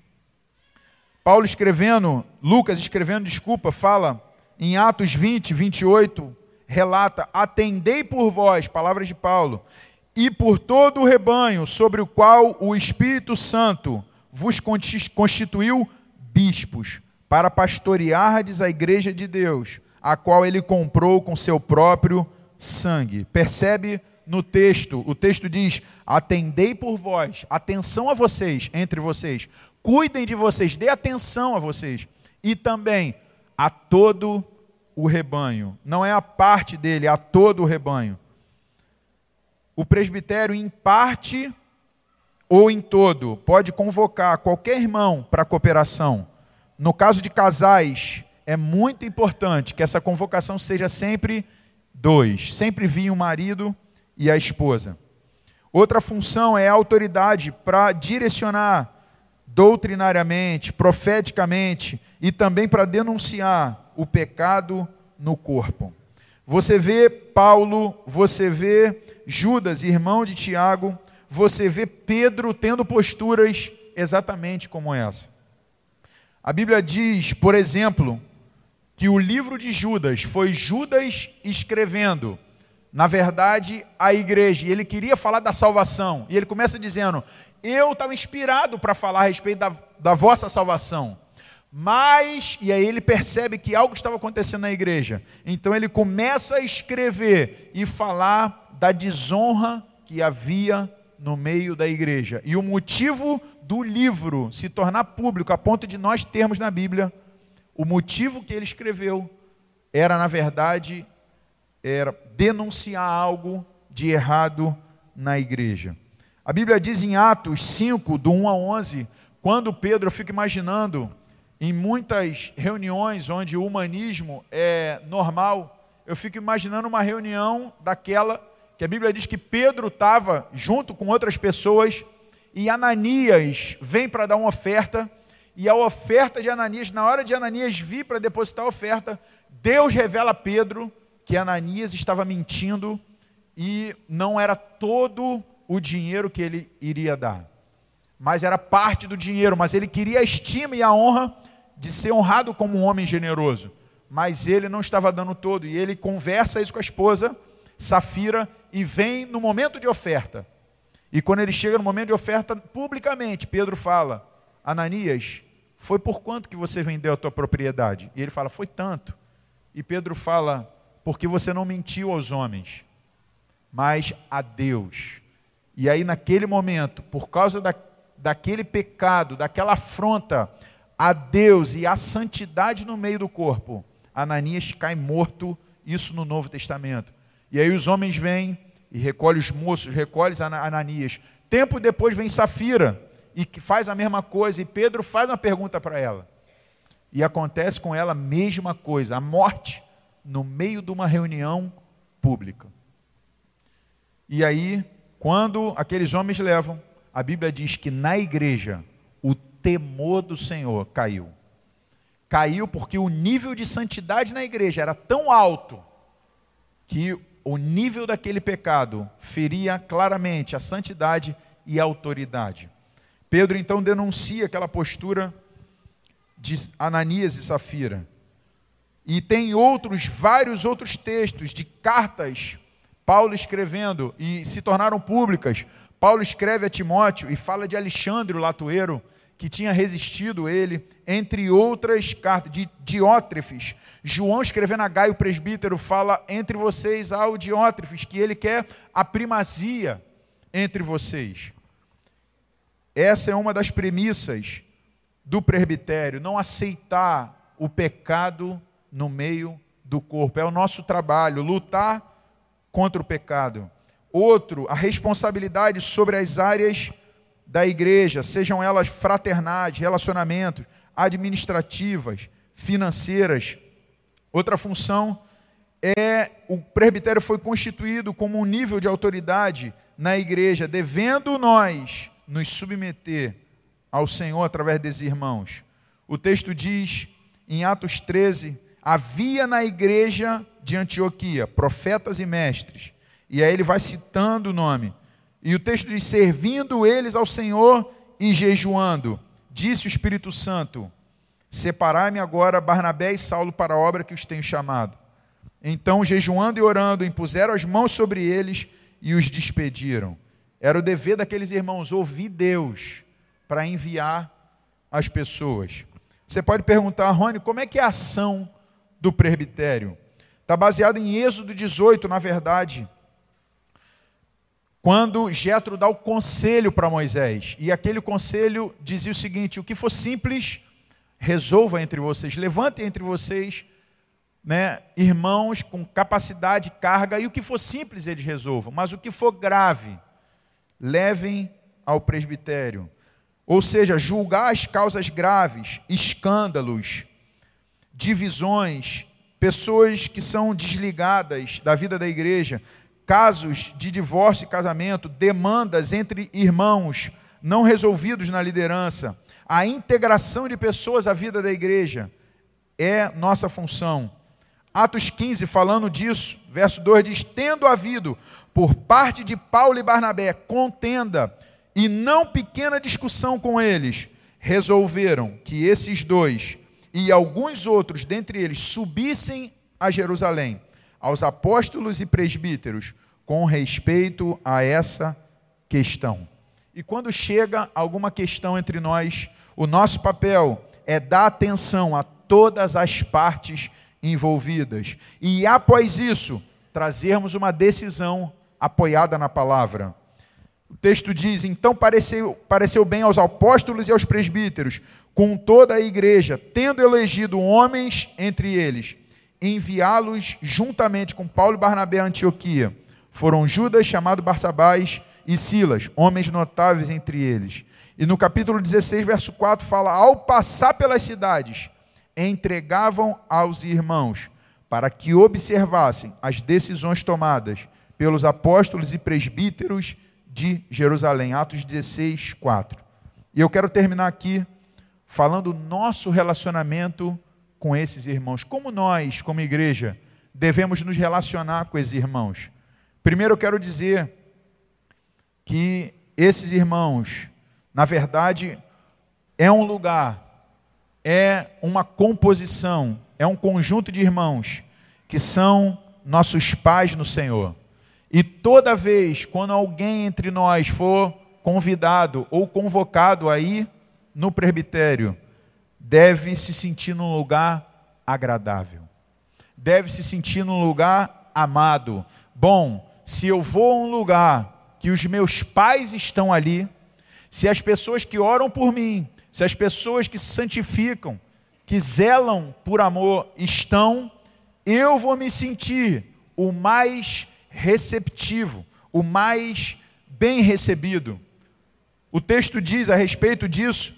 Paulo escrevendo, Lucas escrevendo, desculpa, fala em Atos 20, 28, relata: Atendei por vós, palavras de Paulo, e por todo o rebanho sobre o qual o Espírito Santo vos constituiu bispos para pastoreardes a igreja de Deus, a qual ele comprou com seu próprio sangue. Percebe no texto, o texto diz: atendei por vós, atenção a vocês, entre vocês, cuidem de vocês, dê atenção a vocês, e também a todo o rebanho, não é a parte dele, é a todo o rebanho. O presbitério, em parte ou em todo, pode convocar qualquer irmão para cooperação no caso de casais, é muito importante que essa convocação seja sempre dois, sempre vinha o marido e a esposa. Outra função é a autoridade para direcionar doutrinariamente, profeticamente e também para denunciar o pecado no corpo. Você vê Paulo, você vê Judas, irmão de Tiago, você vê Pedro tendo posturas exatamente como essa. A Bíblia diz, por exemplo, que o livro de Judas foi Judas escrevendo, na verdade, a igreja, e ele queria falar da salvação, e ele começa dizendo: Eu estava inspirado para falar a respeito da, da vossa salvação. Mas, e aí ele percebe que algo estava acontecendo na igreja. Então ele começa a escrever e falar da desonra que havia no meio da igreja. E o motivo do livro se tornar público, a ponto de nós termos na Bíblia, o motivo que ele escreveu era, na verdade, era denunciar algo de errado na igreja. A Bíblia diz em Atos 5, do 1 a 11, quando Pedro, eu fico imaginando, em muitas reuniões onde o humanismo é normal, eu fico imaginando uma reunião daquela que a Bíblia diz que Pedro estava junto com outras pessoas e Ananias vem para dar uma oferta, e a oferta de Ananias, na hora de Ananias vir para depositar a oferta, Deus revela a Pedro que Ananias estava mentindo e não era todo o dinheiro que ele iria dar, mas era parte do dinheiro, mas ele queria a estima e a honra de ser honrado como um homem generoso, mas ele não estava dando todo, e ele conversa isso com a esposa, Safira, e vem no momento de oferta. E quando ele chega no momento de oferta, publicamente, Pedro fala: Ananias, foi por quanto que você vendeu a tua propriedade? E ele fala: Foi tanto. E Pedro fala: Porque você não mentiu aos homens, mas a Deus. E aí, naquele momento, por causa da, daquele pecado, daquela afronta a Deus e a santidade no meio do corpo, Ananias cai morto, isso no Novo Testamento. E aí os homens vêm e recolhem os moços, recolhem Ananias. Tempo depois vem Safira e faz a mesma coisa, e Pedro faz uma pergunta para ela. E acontece com ela a mesma coisa, a morte no meio de uma reunião pública. E aí, quando aqueles homens levam, a Bíblia diz que na igreja o temor do Senhor caiu. Caiu porque o nível de santidade na igreja era tão alto que o nível daquele pecado feria claramente a santidade e a autoridade. Pedro então denuncia aquela postura de Ananias e Safira. E tem outros, vários outros textos de cartas, Paulo escrevendo, e se tornaram públicas. Paulo escreve a Timóteo e fala de Alexandre, o latoeiro, que tinha resistido ele, entre outras cartas, de Diótrefes. João, escrevendo a Gaio presbítero, fala entre vocês há o Diótrefes, que ele quer a primazia entre vocês. Essa é uma das premissas do presbitério, não aceitar o pecado no meio do corpo. É o nosso trabalho, lutar contra o pecado. Outro, a responsabilidade sobre as áreas da igreja, sejam elas fraternais, relacionamentos, administrativas, financeiras. Outra função é o presbitério foi constituído como um nível de autoridade na igreja, devendo nós nos submeter ao Senhor através desses irmãos. O texto diz em Atos 13: havia na igreja de Antioquia profetas e mestres. E aí ele vai citando o nome. E o texto diz: servindo eles ao Senhor e jejuando, disse o Espírito Santo: Separai-me agora Barnabé e Saulo para a obra que os tenho chamado. Então, jejuando e orando, impuseram as mãos sobre eles e os despediram. Era o dever daqueles irmãos ouvir Deus para enviar as pessoas. Você pode perguntar, Rony, como é que é a ação do presbitério? Está baseado em Êxodo 18, na verdade. Quando Jetro dá o conselho para Moisés, e aquele conselho dizia o seguinte: o que for simples, resolva entre vocês, levantem entre vocês, né, irmãos com capacidade, carga, e o que for simples eles resolvam, mas o que for grave, levem ao presbitério. Ou seja, julgar as causas graves, escândalos, divisões, pessoas que são desligadas da vida da igreja, casos de divórcio e casamento, demandas entre irmãos não resolvidos na liderança, a integração de pessoas à vida da igreja é nossa função. Atos 15, falando disso, verso 2 diz: Tendo havido por parte de Paulo e Barnabé contenda e não pequena discussão com eles, resolveram que esses dois e alguns outros dentre eles subissem a Jerusalém, aos apóstolos e presbíteros, com respeito a essa questão. E quando chega alguma questão entre nós, o nosso papel é dar atenção a todas as partes envolvidas e, após isso, trazermos uma decisão apoiada na palavra. O texto diz: Então pareceu, pareceu bem aos apóstolos e aos presbíteros, com toda a igreja, tendo elegido homens entre eles, enviá-los juntamente com Paulo e Barnabé a Antioquia. Foram Judas, chamado Barsabás, e Silas, homens notáveis entre eles. E no capítulo 16, verso 4, fala: Ao passar pelas cidades, entregavam aos irmãos, para que observassem as decisões tomadas pelos apóstolos e presbíteros de Jerusalém. Atos 16, 4. E eu quero terminar aqui falando do nosso relacionamento com esses irmãos. Como nós, como igreja, devemos nos relacionar com esses irmãos? Primeiro eu quero dizer que esses irmãos, na verdade, é um lugar, é uma composição, é um conjunto de irmãos que são nossos pais no Senhor. E toda vez quando alguém entre nós for convidado ou convocado aí no presbitério, deve se sentir num lugar agradável. Deve se sentir num lugar amado. Bom, se eu vou a um lugar que os meus pais estão ali, se as pessoas que oram por mim, se as pessoas que santificam que zelam por amor estão, eu vou me sentir o mais receptivo, o mais bem recebido. O texto diz a respeito disso,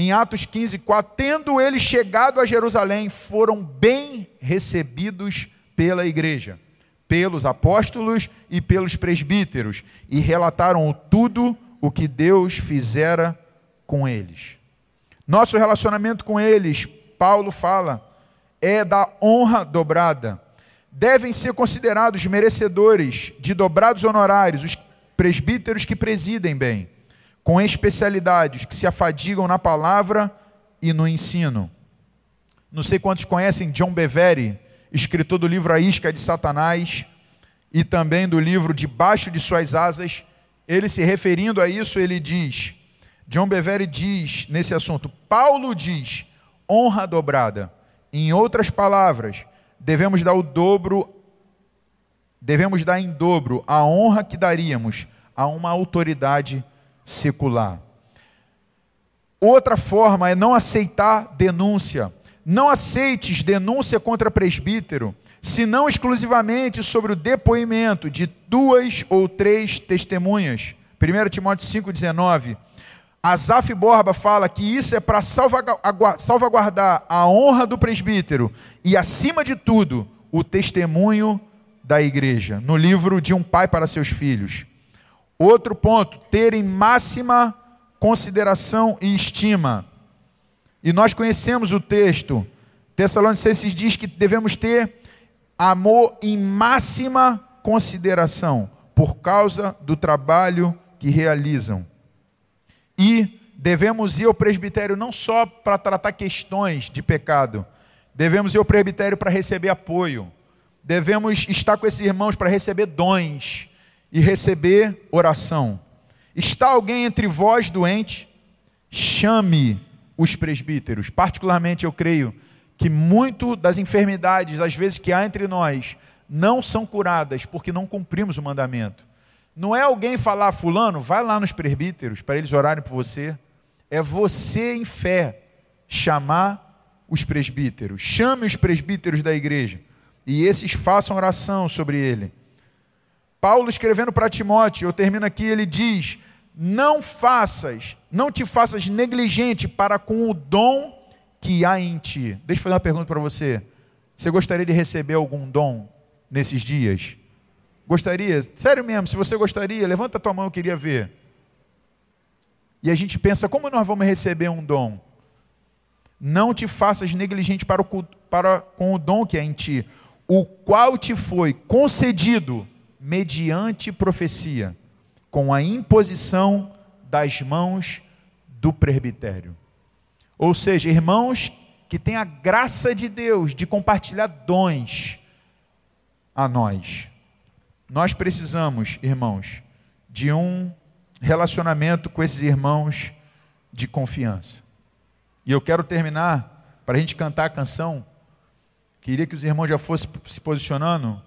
em Atos 15, 4, tendo eles chegado a Jerusalém, foram bem recebidos pela igreja, pelos apóstolos e pelos presbíteros, e relataram tudo o que Deus fizera com eles. Nosso relacionamento com eles, Paulo fala, é da honra dobrada. Devem ser considerados merecedores de dobrados honorários os presbíteros que presidem bem, com especialidades que se afadigam na palavra e no ensino. Não sei quantos conhecem John Bevere, escritor do livro A Isca de Satanás e também do livro Debaixo de Suas Asas. Ele se referindo a isso, ele diz: John Bevere diz nesse assunto, Paulo diz, honra dobrada. Em outras palavras, devemos dar o dobro, devemos dar em dobro a honra que daríamos a uma autoridade secular. Outra forma é não aceitar denúncia. Não aceites denúncia contra presbítero, senão exclusivamente sobre o depoimento de duas ou três testemunhas. 1 Timóteo 5,19. Asaf Borba fala que isso é para salvaguardar a honra do presbítero e, acima de tudo, o testemunho da igreja, no livro de um pai para seus filhos. Outro ponto, ter em máxima consideração e estima. E nós conhecemos o texto. Tessalonicenses diz que devemos ter amor em máxima consideração por causa do trabalho que realizam. E devemos ir ao presbitério não só para tratar questões de pecado, devemos ir ao presbitério para receber apoio, devemos estar com esses irmãos para receber dons e receber oração. Está alguém entre vós doente? Chame os presbíteros. Particularmente, eu creio que muito das enfermidades, às vezes, que há entre nós, não são curadas porque não cumprimos o mandamento. Não é alguém falar, fulano, vai lá nos presbíteros para eles orarem por você. É você em fé chamar os presbíteros. Chame os presbíteros da igreja. E esses façam oração sobre ele. Paulo escrevendo para Timóteo, eu termino aqui, ele diz: Não faças, não te faças negligente para com o dom que há em ti. Deixa eu fazer uma pergunta para você. Você gostaria de receber algum dom nesses dias? Gostaria? Sério mesmo, se você gostaria, levanta a tua mão, eu queria ver. E a gente pensa, como nós vamos receber um dom? Não te faças negligente para, o, para com o dom que é em ti, o qual te foi concedido mediante profecia, com a imposição das mãos do presbitério. Ou seja, irmãos que têm a graça de Deus de compartilhar dons a nós. Nós precisamos, irmãos, de um relacionamento com esses irmãos de confiança. E eu quero terminar, para a gente cantar a canção, queria que os irmãos já fossem se posicionando.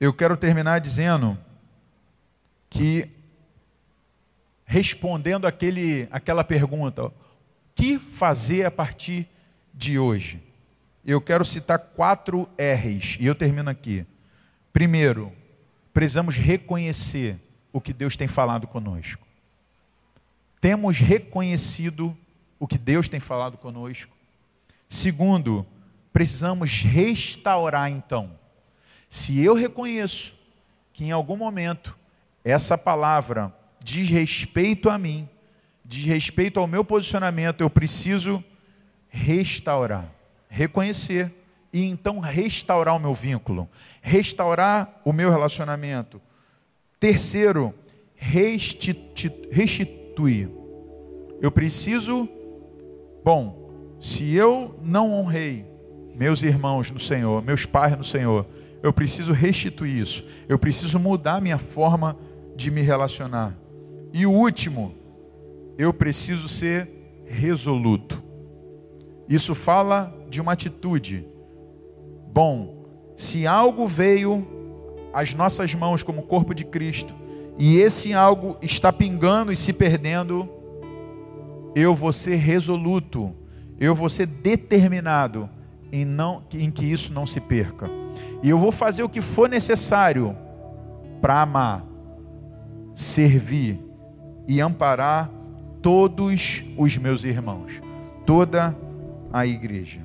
Eu quero terminar dizendo que, respondendo aquele, aquela pergunta, o que fazer a partir de hoje? Eu quero citar quatro R's, e eu termino aqui. Primeiro, precisamos reconhecer o que Deus tem falado conosco. Temos reconhecido o que Deus tem falado conosco. Segundo, precisamos restaurar então. Se eu reconheço que em algum momento essa palavra diz respeito a mim, diz respeito ao meu posicionamento, eu preciso restaurar, reconhecer e então restaurar o meu vínculo, restaurar o meu relacionamento. Terceiro, restituir. Eu preciso, bom, se eu não honrei meus irmãos no Senhor, meus pais no Senhor, eu preciso restituir isso. Eu preciso mudar minha forma de me relacionar. E o último, eu preciso ser resoluto. Isso fala de uma atitude bom, se algo veio às nossas mãos como corpo de Cristo, e esse algo está pingando e se perdendo, eu vou ser resoluto, Eu vou ser determinado em, não, em que isso não se perca. E eu vou fazer o que for necessário para amar, servir e amparar todos os meus irmãos, toda a igreja.